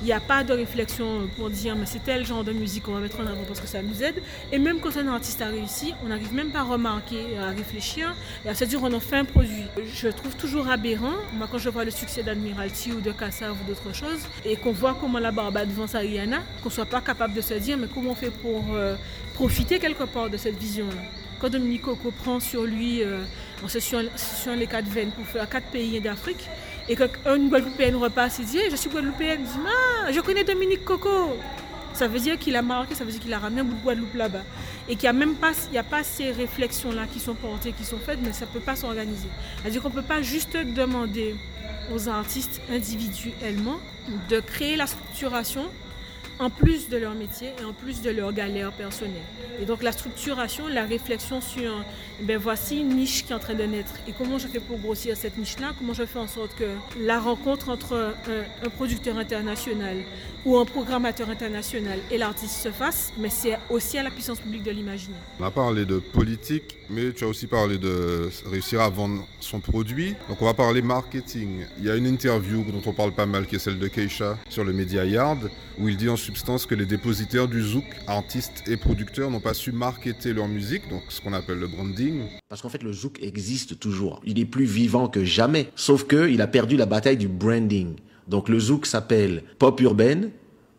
Il n'y a pas de réflexion pour dire mais c'est tel genre de musique qu'on va mettre en avant parce que ça nous aide. Et même quand un artiste a réussi, on n'arrive même pas à remarquer, à réfléchir et à se dire on en fait un produit. Je trouve toujours aberrant, moi quand je vois le succès d'Admiralty ou de Kassav ou d'autres choses, et qu'on voit comment la Barbade vend sa Rihanna, qu'on soit pas capable de se dire mais comment on fait pour euh, profiter quelque part de cette vision-là? Quand Dominique Coco prend sur lui euh, en session, session les quatre veines pour faire quatre pays d'Afrique, et qu'une Guadeloupéenne repasse et dit Hey, Je suis Guadeloupéenne, il je connais Dominique Coco. Ça veut dire qu'il a marqué, ça veut dire qu'il a ramené un bout de Guadeloupe là-bas. Et qu'il n'y a même pas, il y a pas ces réflexions-là qui sont portées, qui sont faites, mais ça ne peut pas s'organiser. C'est-à-dire qu'on ne peut pas juste demander aux artistes individuellement de créer la structuration en plus de leur métier et en plus de leur galère personnelle. Et donc la structuration, la réflexion sur, ben voici une niche qui est en train de naître. Et comment je fais pour grossir cette niche-là? Comment je fais en sorte que la rencontre entre un, un producteur international ou un programmateur international et l'artiste se fasse? Mais c'est aussi à la puissance publique de l'imaginer. On a parlé de politique, mais tu as aussi parlé de réussir à vendre son produit. Donc on va parler marketing. Il y a une interview dont on parle pas mal qui est celle de Keisha sur le Media Yard, où il dit en substance que les dépositaires du Zouk, artistes et producteurs, n'ont pas su marketer leur musique, donc ce qu'on appelle le branding. Parce qu'en fait, le zouk existe toujours. Il est plus vivant que jamais. Sauf que il a perdu la bataille du branding. Donc le zouk s'appelle pop urbaine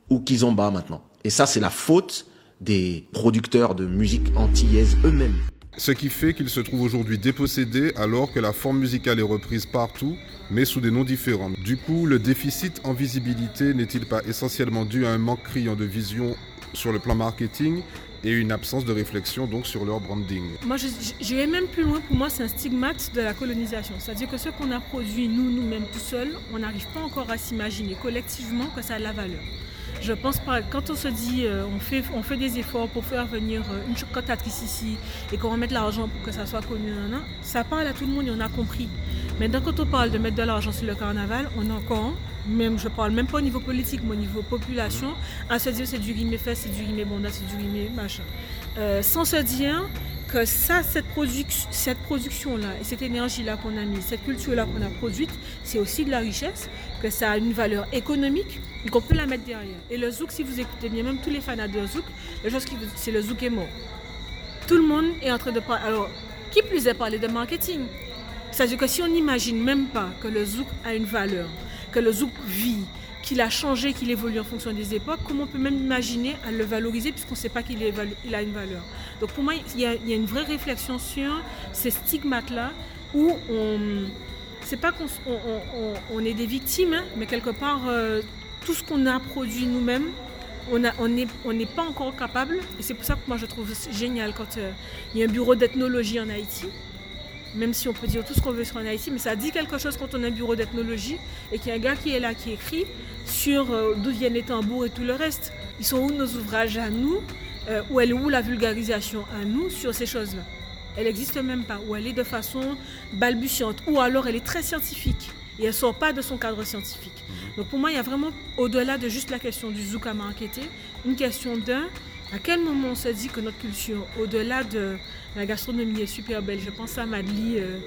ou kizomba maintenant. Et ça, c'est la faute des producteurs de musique antillaise eux-mêmes. Ce qui fait qu'il se trouve aujourd'hui dépossédé alors que la forme musicale est reprise partout, mais sous des noms différents. Du coup, le déficit en visibilité n'est-il pas essentiellement dû à un manque criant de vision sur le plan marketing et une absence de réflexion donc sur leur branding? Moi, j'irais même plus loin. Pour moi, c'est un stigmate de la colonisation. C'est-à-dire que ce qu'on a produit, nous, nous-mêmes, tout seuls, on n'arrive pas encore à s'imaginer collectivement que ça a de la valeur. Je pense pas, quand on se dit euh, on, fait, on fait des efforts pour faire venir euh, une cantatrice ici et qu'on va mettre l'argent pour que ça soit connu, ça parle à tout le monde et on a compris. Maintenant, quand on parle de mettre de l'argent sur le carnaval, on est encore, même, je parle même pas au niveau politique, mais au niveau population, à se dire c'est du rimé fait, c'est du rimé bonda, c'est du rimé machin. Euh, sans se dire que ça, cette, produc- cette production-là et cette énergie-là qu'on a mise, cette culture-là qu'on a produite, c'est aussi de la richesse, que ça a une valeur économique et qu'on peut la mettre derrière. Et le zouk, si vous écoutez bien, même tous les fans de zouk, c'est le zouk est mort. Tout le monde est en train de parler. Alors, qui plus est parler de marketing? C'est-à-dire que si on n'imagine même pas que le zouk a une valeur, que le zouk vit, qu'il a changé, qu'il évolue en fonction des époques, comment on peut même imaginer à le valoriser puisqu'on ne sait pas qu'il a une valeur? Donc pour moi, il y, a, une vraie réflexion sur ces stigmates-là où on... C'est pas qu'on on, est des victimes, hein, mais quelque part, euh, tout ce qu'on a produit nous-mêmes, on n'est pas encore capable, et c'est pour ça que moi je trouve génial quand euh, il y a un bureau d'ethnologie en Haïti, même si on peut dire tout ce qu'on veut sur en Haïti, mais ça dit quelque chose quand on a un bureau d'ethnologie et qu'il y a un gars qui est là, qui écrit sur euh, d'où viennent les tambours et tout le reste. Ils sont où nos ouvrages à nous euh, Où elle est où la vulgarisation à nous sur ces choses-là? Elle n'existe même pas. Ou elle est de façon balbutiante. Ou alors elle est très scientifique et elle ne sort pas de son cadre scientifique. Donc pour moi, il y a vraiment, au-delà de juste la question du zouk à marketer, une question d'un, à quel moment on se dit que notre culture, au-delà de la gastronomie, est super belle Je pense à Madly, euh,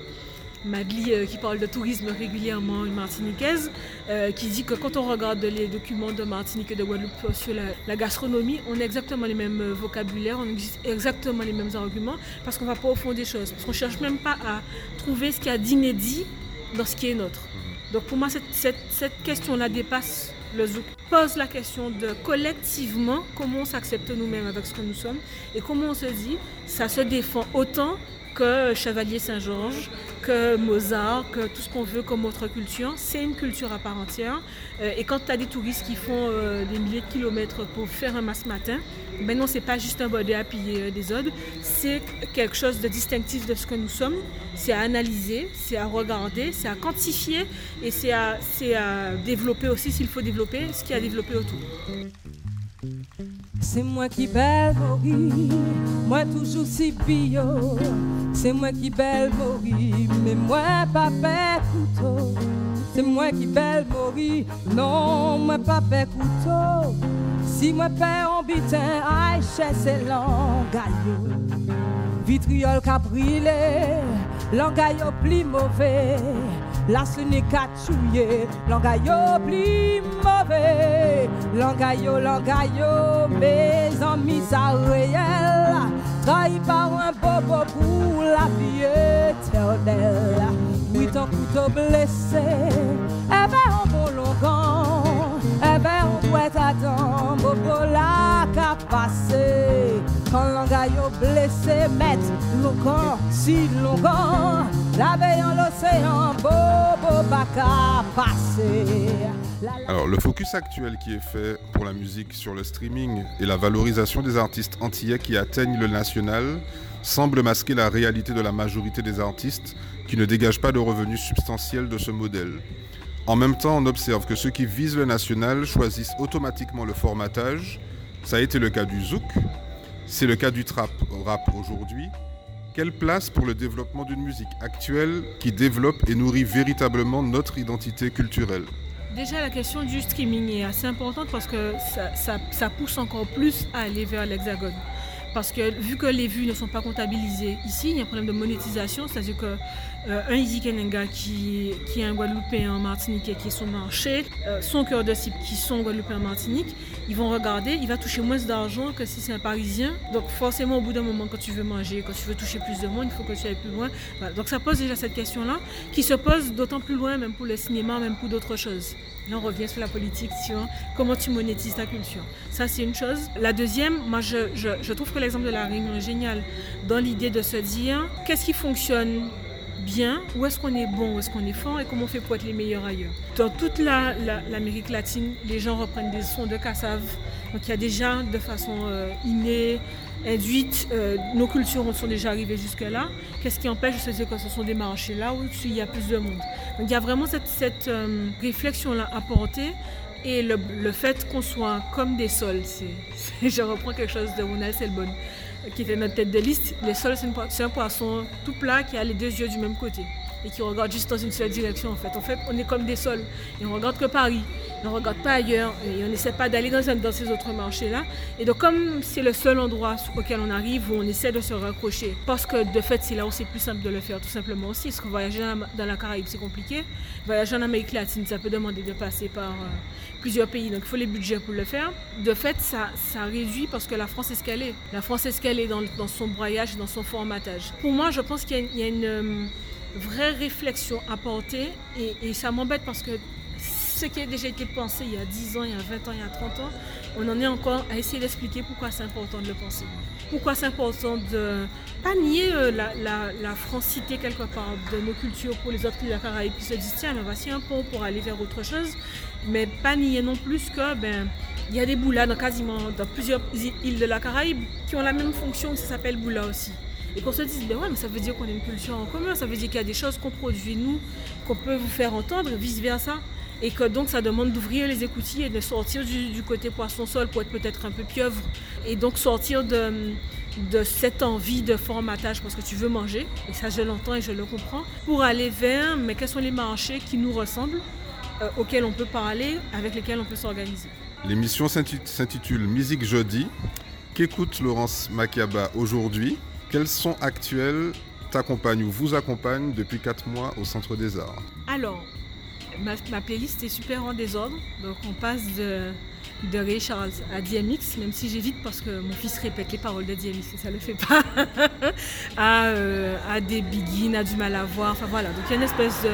euh, qui parle de tourisme régulièrement, une martiniquaise, euh, qui dit que quand on regarde les documents de Martinique et de Guadeloupe sur la, gastronomie, on a exactement les mêmes vocabulaires, on a exactement les mêmes arguments, parce qu'on ne va pas au fond des choses, parce qu'on ne cherche même pas à trouver ce qu'il y a d'inédit dans ce qui est nôtre. Donc pour moi, cette question-là dépasse le Zouk. Pose la question de collectivement comment on s'accepte nous-mêmes avec ce que nous sommes et comment on se dit ça se défend autant que Chevalier Saint-Georges, que Mozart, que tout ce qu'on veut comme autre culture. C'est une culture à part entière. Euh, et quand tu as des touristes qui font euh, des milliers de kilomètres pour faire un masse matin, ben non, c'est pas juste un body à piller euh, des odes, c'est quelque chose de distinctif de ce que nous sommes. C'est à analyser, c'est à regarder, c'est à quantifier et c'est à, à développer aussi s'il faut développer ce qui a développé autour. C'est moi qui belle mourir, moi toujours si bio. C'est moi qui belle mourir, mais moi pas père couteau. C'est moi qui belle mourir, non, moi pas père couteau. Si moi père en bitin, aïe, c'est l'angaillot. Vitriol qu'a brûlé, l'angaillot plus mauvais. La n'est qu'à tuer, l'angaillot plus mauvais. L'angaillot, l'angaillot, mes amis, ça réel. Trahi par un bobo pour la vie éternelle. Oui, ton couteau blessé, eh ben, en bon longan. Eh ben, on doit attendre, bobo la qu'a passé. L'océan. Alors, le focus actuel qui est fait pour la musique sur le streaming et la valorisation des artistes antillais qui atteignent le national semble masquer la réalité de la majorité des artistes qui ne dégagent pas de revenus substantiels de ce modèle. En même temps, on observe que ceux qui visent le national choisissent automatiquement le formatage. Ça a été le cas du zouk, c'est le cas du trap rap aujourd'hui. Quelle place pour le développement d'une musique actuelle qui développe et nourrit véritablement notre identité culturelle? Déjà, la question du streaming est assez importante parce que ça, pousse encore plus à aller vers l'hexagone. Parce que vu que les vues ne sont pas comptabilisées ici, il y a un problème de monétisation, c'est-à-dire que euh, Kenenga qui, qui est un Guadeloupéen en Martinique et qui est son marché, euh, son cœur de cible qui sont Guadeloupéens en Martinique, ils vont regarder, il va toucher moins d'argent que si c'est un Parisien. Donc forcément, au bout d'un moment, quand tu veux manger, quand tu veux toucher plus de monde, il faut que tu ailles plus loin. Donc ça pose déjà cette question-là, qui se pose d'autant plus loin, même pour le cinéma, même pour d'autres choses. Là, on revient sur la politique, sur comment tu monétises ta culture. Ça, c'est une chose. La deuxième, moi, je, trouve que l'exemple de la Réunion est génial dans l'idée de se dire qu'est-ce qui fonctionne bien, où est-ce qu'on est bon, où est-ce qu'on est fort? Et comment on fait pour être les meilleurs ailleurs? Dans toute l'Amérique latine, les gens reprennent des sons de cassave. Donc il y a déjà de façon euh, innée, induite, euh, nos cultures sont déjà arrivées jusque-là. Qu'est-ce qui empêche de se dire que ce sont des marchés là où il y a plus de monde. Donc il y a vraiment cette, euh, réflexion-là à porter et le, fait qu'on soit comme des sols, je reprends quelque chose de Ronald Selbonne qui était notre tête de liste, les sols, c'est un poisson tout plat qui a les deux yeux du même côté et qui regarde juste dans une seule direction en fait. En fait, on est comme des sols et on regarde que Paris, on ne regarde pas ailleurs et on n'essaie pas d'aller dans, ces autres marchés-là. Et donc comme c'est le seul endroit auquel on arrive où on essaie de se raccrocher, parce que de fait c'est là où c'est plus simple de le faire tout simplement aussi, parce que voyager dans la Caraïbe c'est compliqué, voyager en Amérique latine ça peut demander de passer par euh, plusieurs pays, donc il faut les budgets pour le faire. De fait ça, réduit parce que la France est ce qu'elle est. La France est ce qu'elle est dans, son broyage dans son formatage. Pour moi je pense qu'il y, a une... vraie réflexion à porter et, ça m'embête parce que ce qui a déjà été pensé il y a 10 ans, il y a 20 ans, il y a 30 ans, on en est encore à essayer d'expliquer pourquoi c'est important de le penser. Pourquoi c'est important de pas nier euh, la, francité quelque part de nos cultures pour les autres îles de la Caraïbe qui se disent tiens, mais voici un pont pour aller vers autre chose, mais pas nier non plus que ben il y a des boulas dans quasiment dans plusieurs îles de la Caraïbe qui ont la même fonction, ça s'appelle boula aussi. Et qu'on se dise, ben ouais, mais ça veut dire qu'on a une culture en commun, ça veut dire qu'il y a des choses qu'on produit nous, qu'on peut vous faire entendre, vice-versa. Et que donc ça demande d'ouvrir les écoutilles et de sortir du, côté poisson-sol pour être peut-être un peu pieuvre. Et donc sortir de, cette envie de formatage parce que tu veux manger, et ça je l'entends et je le comprends, pour aller vers, mais quels sont les marchés qui nous ressemblent, euh, auxquels on peut parler, avec lesquels on peut s'organiser? L'émission s'intitule Musique Jeudi. Qu'écoute Laurence Makiaba aujourd'hui? Quels sons actuels t'accompagnent ou vous accompagnent depuis 4 mois au Centre des Arts Alors, ma, playlist est super en désordre. Donc on passe de, de Ray Charles à DMX, même si j'évite parce que mon fils répète les paroles de DMX et ça ne le fait pas. à, euh, à, des Begin, à du mal à voir. Enfin voilà, donc il y a une espèce de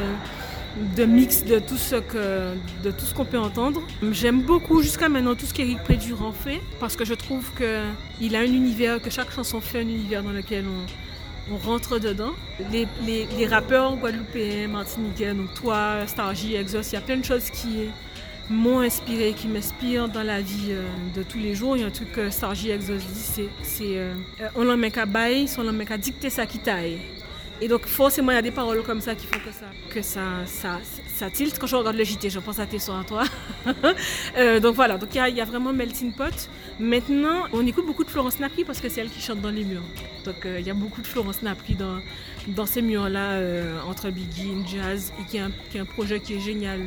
de mix de tout ce que de tout ce qu'on peut entendre. J'aime beaucoup jusqu'à maintenant tout ce qu'Éric Prédurant fait parce que je trouve que il a un univers que chaque chanson fait un univers dans lequel on, rentre dedans. Les, rappeurs guadeloupéens, martiniquais, donc toi, Stargy, Exos, il y a plein de choses qui m'ont inspiré, qui m'inspirent dans la vie euh, de tous les jours. Il y a un truc que Stargy Exos dit, c'est euh, on l'en met qu'à bail, on l'en met qu'à dicter sa kitaille. Et donc forcément, il y a des paroles comme ça qui font que ça, que tilte. Quand je regarde le JT, je pense à tes soins à toi. euh, donc voilà, donc il y, a vraiment melting pot. Maintenant, on écoute beaucoup de Florence Napri parce que c'est elle qui chante dans les murs. Donc il euh, y a beaucoup de Florence Napri dans, dans ces murs-là, euh, entre Begin, Jazz, et qui est, un, qui est, un, projet qui est génial,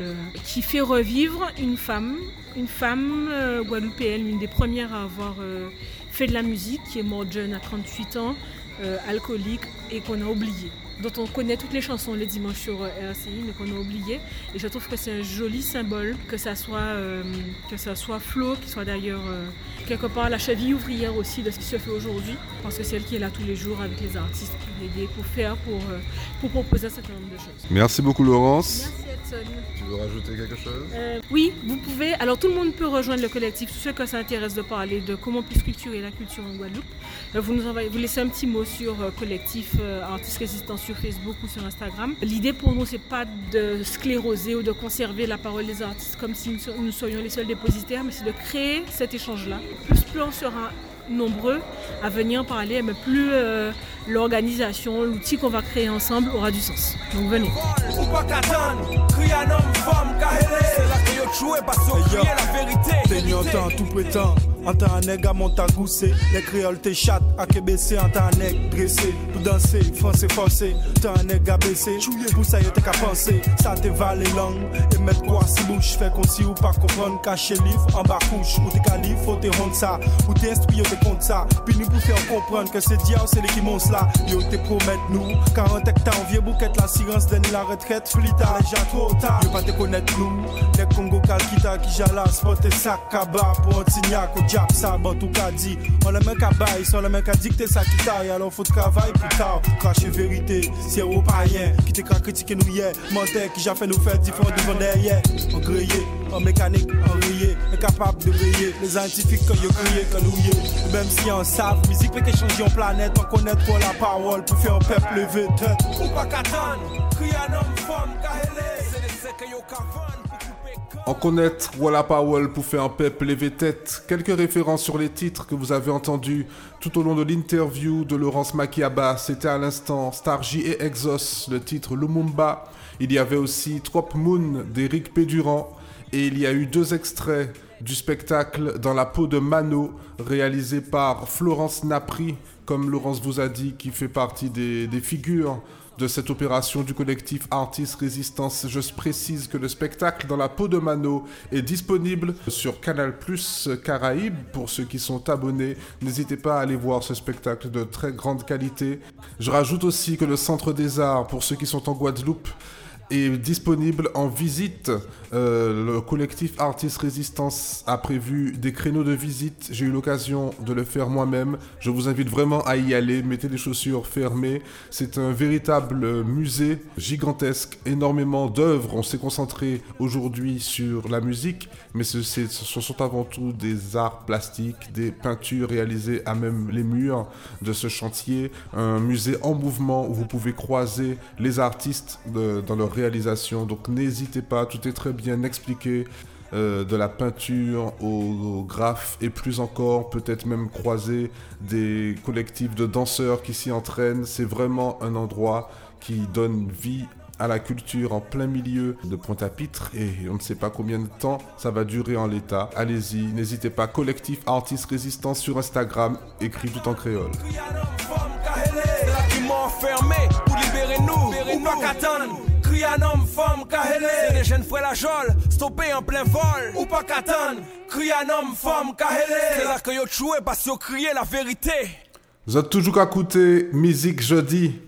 qui fait revivre une femme, une femme guadeloupéenne, une des premières à avoir fait de la musique, qui est morte jeune à 38 ans. Euh, alcoolique et qu'on a oublié, dont on connaît toutes les chansons les dimanches sur euh, RCI, mais qu'on a oublié. Et je trouve que c'est un joli symbole, que ça soit, euh, que ça soit Flo, qui soit d'ailleurs quelque part la cheville ouvrière aussi de ce qui se fait aujourd'hui, parce que c'est elle qui est là tous les jours avec les artistes pour aider, pour faire, pour, pour proposer un certain nombre de choses. Merci beaucoup Laurence. Merci Edson. Tu veux rajouter quelque chose? Euh, Oui, vous pouvez. Alors tout le monde peut rejoindre le collectif, tous ceux que ça intéresse de parler de comment on peut structurer la culture en Guadeloupe. Vous nous envoyez, vous laissez un petit mot sur euh, collectif euh, artistes résistants sur Facebook ou sur Instagram. L'idée pour nous, c'est pas de scléroser ou de conserver la parole des artistes comme si nous serions les seuls dépositaires, mais c'est de créer cet échange-là. Plus plus on sera nombreux à venir parler, mais plus euh, l'organisation, l'outil qu'on va créer ensemble aura du sens. Donc venez. Prétend En temps un nègre à Montagoussé Les créoles te chatte à Kébessé En temps un nègre dressé. Pour danser, français forcé Temps un nègre à baisser. Pour ça y'était qu'à penser. Ça te va les langues Et mettre quoi si bouche? Fait qu'on si ou pas comprendre. Cacher livre en bas couche Ou t'es calife, faut te rendre ça. Ou t'es instruit, te compte ça. Puis nous pour faire comprendre Que c'est diable, c'est les qui monte là. Yo te promettent nous. 40 hectares, vieux bouquet La sirence donne la retraite Flita, déjà trop tard. Yo pas te connaître nous. Les Congo Calquita Qui jalas, faut te sac à bas Pour un Jap ça, bon tout cas dit On le mec à bail, on le mec à dicter ça qui taille Alors faut travailler plus tard, cracher vérité C'est au païen, qui te critiquer nous hier. Menteur qui j'ai fait nous faire différents devant derrière. En grillé, en mécanique, en rayé Incapable de rayer, les scientifiques que yo crié, que nous Même si on savent, musique peut changer en planète On connaît trop la parole pour faire un peuple lever tête Ou pas qu'attendre, crier un homme, femme, C'est secs que cavane en connaître voilà Powell pour faire un peuple lever tête. Quelques références sur les titres que vous avez entendus tout au long de l'interview de Laurence Makiaba. C'était à l'instant Stargy et Exos, le titre Lumumba. Il y avait aussi Trop Moon d'Éric Pédurand. Et il y a eu deux extraits du spectacle Dans la peau de Mano, réalisé par Florence Napri, comme Laurence vous a dit, qui fait partie des figures de cette opération du collectif Artistes Résistance. Je précise que le spectacle dans la peau de Mano est disponible sur Canal Plus Caraïbes pour ceux qui sont abonnés. N'hésitez pas à aller voir ce spectacle de très grande qualité. Je rajoute aussi que le Centre des Arts, pour ceux qui sont en Guadeloupe, est disponible en visite. Euh, le collectif Artist Résistance a prévu des créneaux de visite. J'ai eu l'occasion de le faire moi-même. Je vous invite vraiment à y aller. Mettez les chaussures fermées. C'est un véritable musée gigantesque, énormément d'œuvres. On s'est concentré aujourd'hui sur la musique, mais ce sont avant tout des arts plastiques, des peintures réalisées à même les murs de ce chantier. Un musée en mouvement où vous pouvez croiser les artistes dans leur Donc n'hésitez pas, tout est très bien expliqué. Euh, de la peinture au, graphe et plus encore, peut-être même croiser des collectifs de danseurs qui s'y entraînent. C'est vraiment un endroit qui donne vie à la culture en plein milieu de Pointe-à-Pitre et on ne sait pas combien de temps ça va durer en l'état. Allez-y, n'hésitez pas, collectif Artiste Résistance sur Instagram, écrit tout en créole. Cri un homme, femme, kahele les jeunes frères la jole, stoppé en plein vol. Ou pas qu'attendre, cri un homme, femme, kahele C'est là que yo choué parce que crié la vérité. Vous êtes toujours à écouter Musique Jeudi.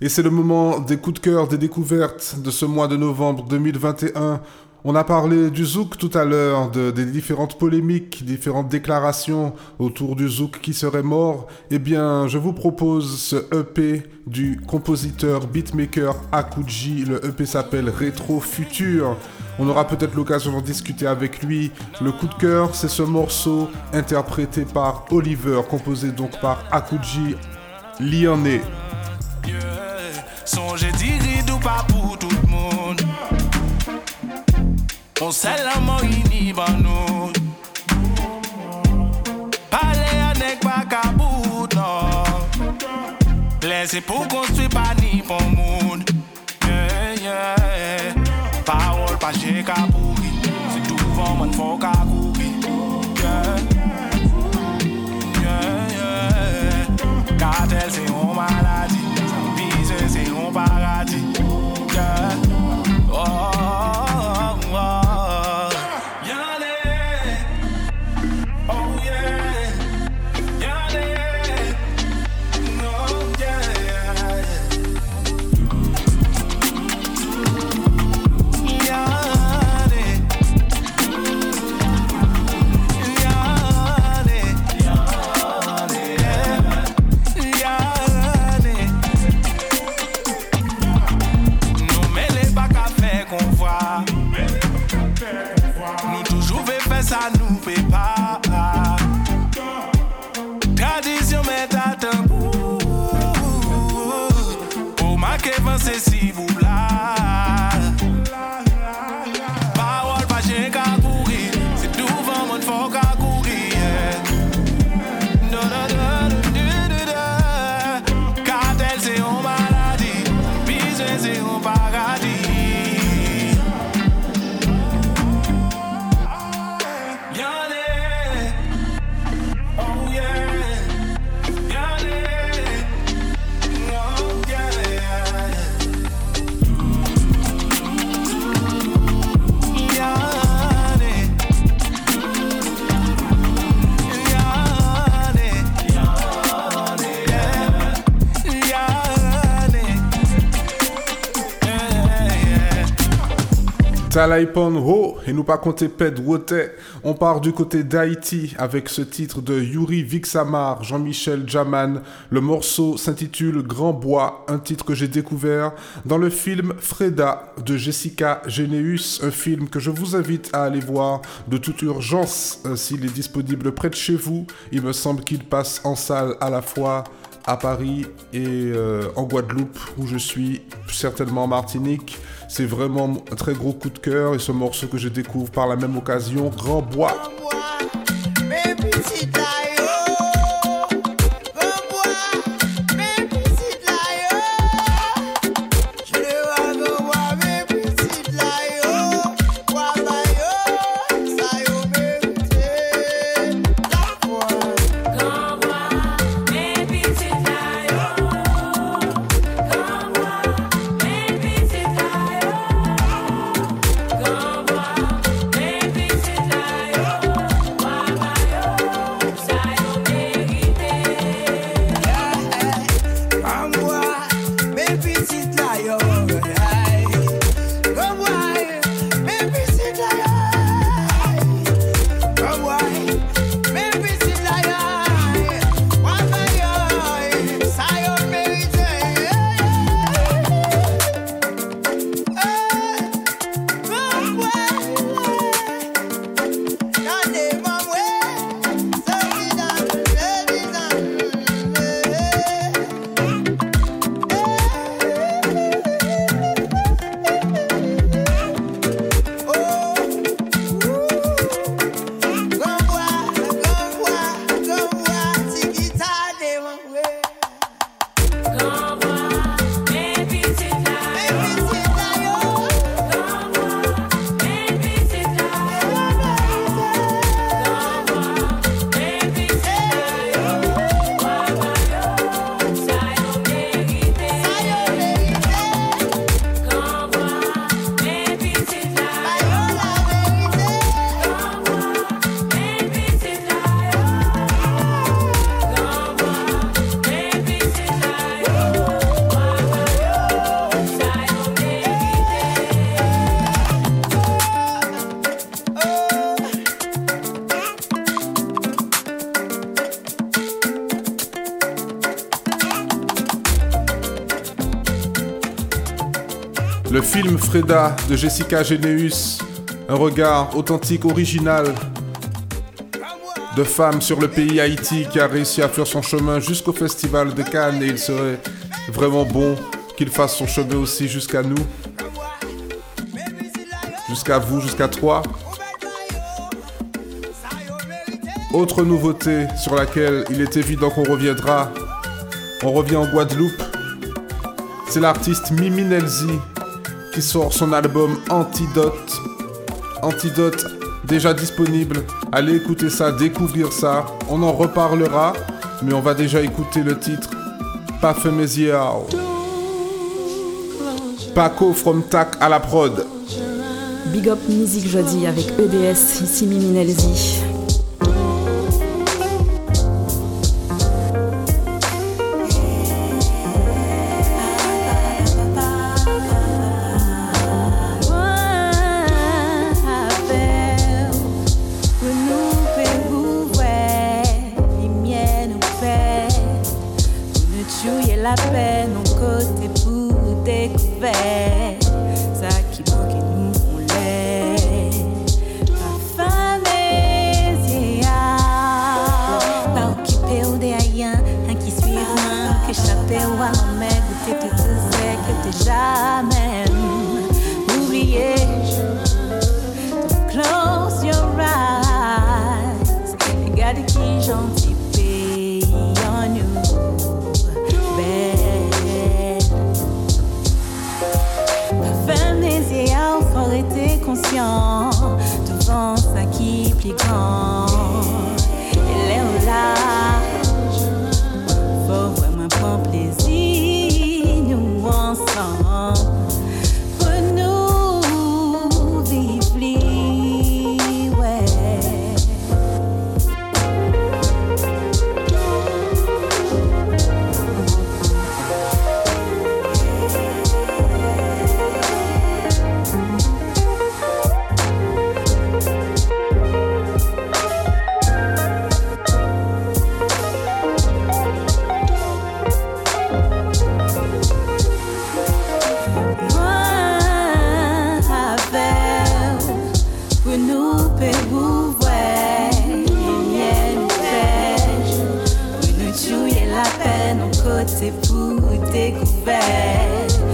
Et c'est le moment des coups de cœur, des découvertes de ce mois de novembre 2021 on a parlé du zouk tout à l'heure, de, des différentes polémiques, différentes déclarations autour du zouk qui serait mort. Eh bien, je vous propose ce EP du compositeur beatmaker Akuji. Le EP s'appelle Rétro Futur. On aura peut-être l'occasion d'en discuter avec lui. Le coup de cœur, c'est ce morceau interprété par Oliver, composé donc par Akuji Lyonnais. On seulement ini banou Parler avec Bakabout, non Laissez pour construire pas ni pour monde. Yeah, yeah. Qu'à pourri C'est tout vent, mon faut qu'à courir Yeah. Yeah, yeah. Cartel c'est une maladie. Bise c'est un paradis. Yeah Talaipon Ho, et nous pas compter Ped On part du côté d'Haïti avec ce titre de Yuri Vixamar, Jean-Michel Jaman. Le morceau s'intitule Grand Bois, un titre que j'ai découvert dans le film Freda de Jessica Geneus, un film que je vous invite à aller voir de toute urgence euh, s'il est disponible près de chez vous. Il me semble qu'il passe en salle à la fois à Paris et euh, en Guadeloupe où je suis, certainement en Martinique. C'est vraiment un très gros coup de cœur et ce morceau que je découvre par la même occasion, Grand Bois. Le Freda de Jessica Geneus, un regard authentique, original de femme sur le pays Haïti qui a réussi à faire son chemin jusqu'au festival de Cannes et il serait vraiment bon qu'il fasse son chemin aussi jusqu'à nous, jusqu'à vous, jusqu'à toi. Autre nouveauté sur laquelle il est évident qu'on reviendra, on revient en Guadeloupe, c'est l'artiste Mimi Nelzi qui sort son album Antidote. Antidote déjà disponible. Allez écouter ça, découvrir ça. On en reparlera, mais on va déjà écouter le titre Parfumésiao. Paco from Tac à la prod. Big Up Music jeudi avec EDS, ici Mimi Nelzi.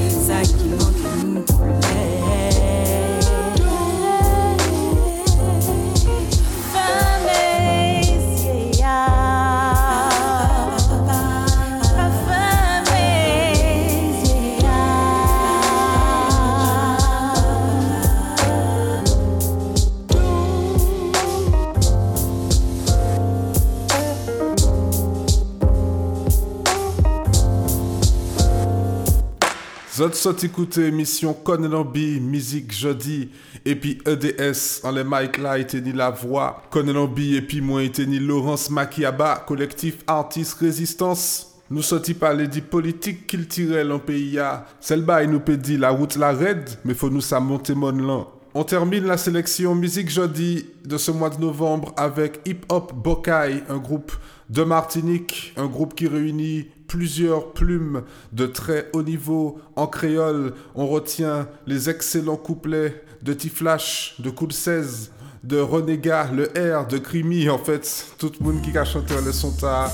Zot sot écouter émission Conelambi, musique jeudi, et puis EDS, en les mic là, ni la voix, Conelambi, et puis moi, ni Laurence Makiaba, collectif Artiste Résistance. Nous sortis parler de politique culturelle en pays, celle là il nous peut dire la route la raide, mais faut nous ça monter mon On termine la sélection musique jeudi de ce mois de novembre avec Hip Hop Bokai, un groupe de Martinique, un groupe qui réunit plusieurs plumes de très haut niveau en créole. On retient les excellents couplets de Tiflash, de Cool 16, de Renégat, le R, de Crimi. En fait, tout le monde qui a chanté le son à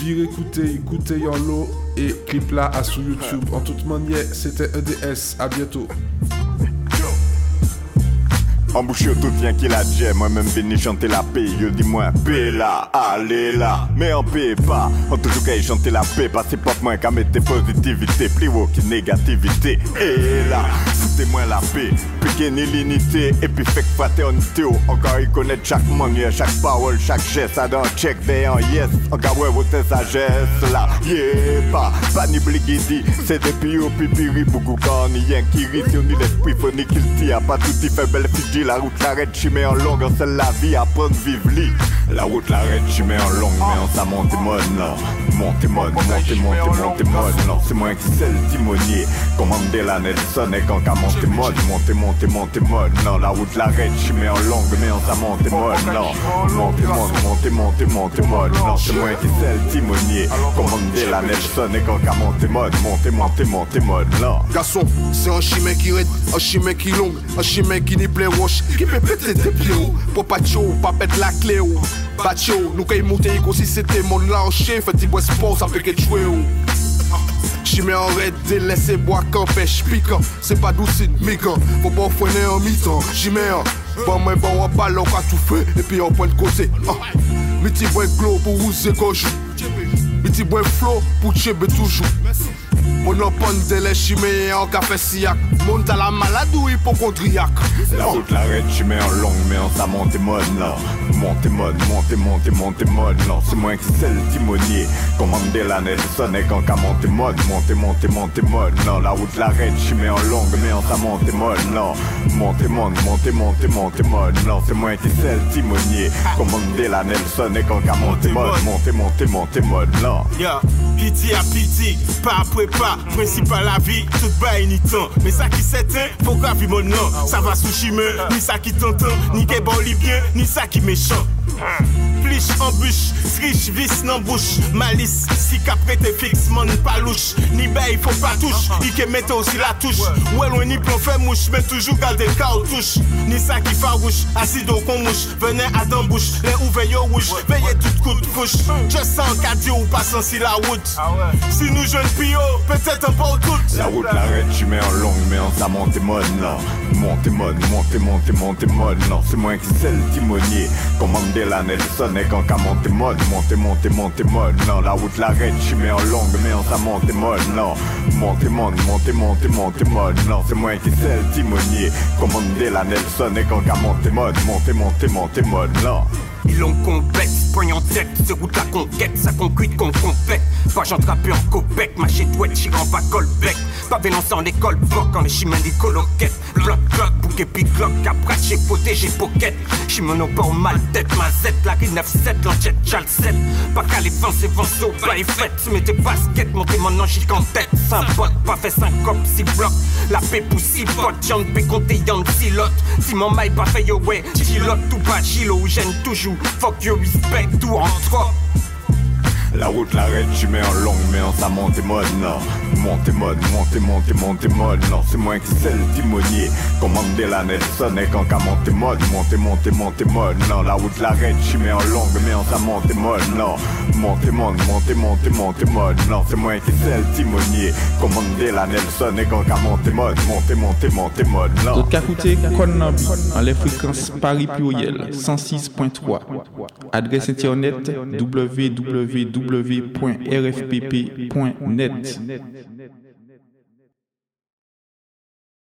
vir écouter, écouter en l'eau et clip là à sur YouTube. En toute manière, c'était EDS. À bientôt. Embouché tout vient qu'il a déjà, moi-même venu chanter la paix. Je dis moi, paix là, allez là, mais en paix pas. On toujours qu'à chanter la paix, que pas moins qu'à mettre positivité, plus haut que négativité. Et là, foutez-moi la paix, piquez ni l'unité, et puis fait fraternité. Encore y connaître chaque manière, chaque parole, chaque geste, à dans check, en yes. Encore ouais, votre sagesse là, yeah, pas, pas ni bligidi. C'est depuis au pipiri, beaucoup quand ni rien qui rit, ni l'esprit, faut ni qu'il tire, pas tout y fait belle la route l'arrête, chimé en longue, c'est la vie, apprendre vivre lit. La route l'arrête, chimé en longue, mais on ça monte non. Monte mode, monte, monte, monte non. C'est moi qui c'est le timonier. Commander la Nelson et quand qu'à mon monte mode, monte, monte, monte mode. Non, la route l'arrête, j'y mets en longue, mais en ça monte mode. Non, monte monte, monte, monte mode. Non, c'est moi qui sais le timonier. Commandez la Nelson et quand qu'à monter mode, monte, monte, monte mode. Non. Garçon, c'est un chimé qui raide, un chimé qui longue, un chimé qui n'y plaît péter des pieds. Pour pas chaud, pas pète la clé. Batio, nous kay monter comme si c'était mon lâcher, fait du bois sport, ça fait que jouer. Chimé en red, délaissé bois pêche piquant, c'est pas doucine, miquant, faut pas freiner en mi-temps. Chimé en, bon, moi, bon, on va tout fait, et puis on point de côté. Ah. Miti bois glow pour rouser gauche. Miti bois flow pour tchébé toujours. Mon opon de lè chimè an kafe siyak Moun ta la malade ou La route l'arrête, chimè en long mais en ça monte mode là Monte mode, monte, monte, monte mode Non, c'est moi qui c'est le timonier Commande la Nelson et quand qu'à monte mode Monte, monte, monte mode Non, la route l'arrête, chimè en long mais en ça monte mode Non, monte mode, monte, monte, monte mode Non, c'est moi qui c'est le timonier Commande la Nelson et quand qu'à monte mode Monte, monte, monte mode Non, yeah, piti à piti, pas après pas Principal la vie, tout bail ni temps Mais ça qui s'éteint, faut graver mon nom. Ça va sous chimeux, ni ça qui t'entend Ni qui bon bien, ni ça qui méchant Plich, embûche, friche, vis nan bouche. Malice, si qu'après t'es fixe, man pas louche. Ni bail, faut pas touche, que mette aussi la touche. Ouais, loin ni plan fait mouche, mais toujours garder touche Ni ça qui farouche, assis au con mouche. Venez à d'embouche, les ouvriers rouge Veillez tout coup de couche Just sans cadio ou passant si la route. Si nous jeunes pio, peut-être un peu tout La route l'arrête, tu mets en longue, mais en ça monte mode là Monte mode, monte, monte, monte mode Non, c'est moi qui sais le timonier. Commandez la Nelson et quand qu'à monter mode Monte, monte, monte mode Non, la route l'arrête, tu mets en longue, mais en ça monte mode Non, monte mode, monte, monte, monte mode Non, c'est moi qui sais le timonier. Commandez la Nelson et quand qu'à monter mode Monte, monte, monte mode Non ils l'ont complexe, poigne en tête, c'est route la conquête, ça concrète qu'on complète. Pas j'entrape en copec, ma chétouette, chirant pas colbec. Pas vénonce en école, bloc en les chimènes des coloquettes. Bloc, bloc, bouquet, pic, cloc, après j'ai protégé pocket. Chimeno pas en mal tête, ma Z, la 9-7, l'enquête, chal 7. Pas qu'à les c'est venceau, pas et fait. Tu mets tes baskets, montez mon ange en tête. Sans pote, pas fait 5 cop, 6 blocs. La paix pour 6 potes, y'en peut compter, y'en silote. Si mon maille pas fait yo way, chilote tout pas, chilo, gêne toujours. Fuck you, respect, tout en trop. La route l'arrête, tu mets en longue, mais en ça monte mode, non. Monte mode, monte, monte, monte mode, non. C'est moi qui sais le timonier. Commandez la Nelson et quand qu'à monte mode, monte, monte, monte mode, non. La route l'arrête, tu mets en longue, mais en ça monte mode, non. Monte mode, monte, monte, monte mode, non. C'est moi qui sais le timonier. Commandez la Nelson et quand qu'à monte mode, monte, monte, monte mode, non. D'autres qu'à écouter Konnabi, en les fréquences Paris Pluriel 106.3. Adresse internet www www.rfpp.net.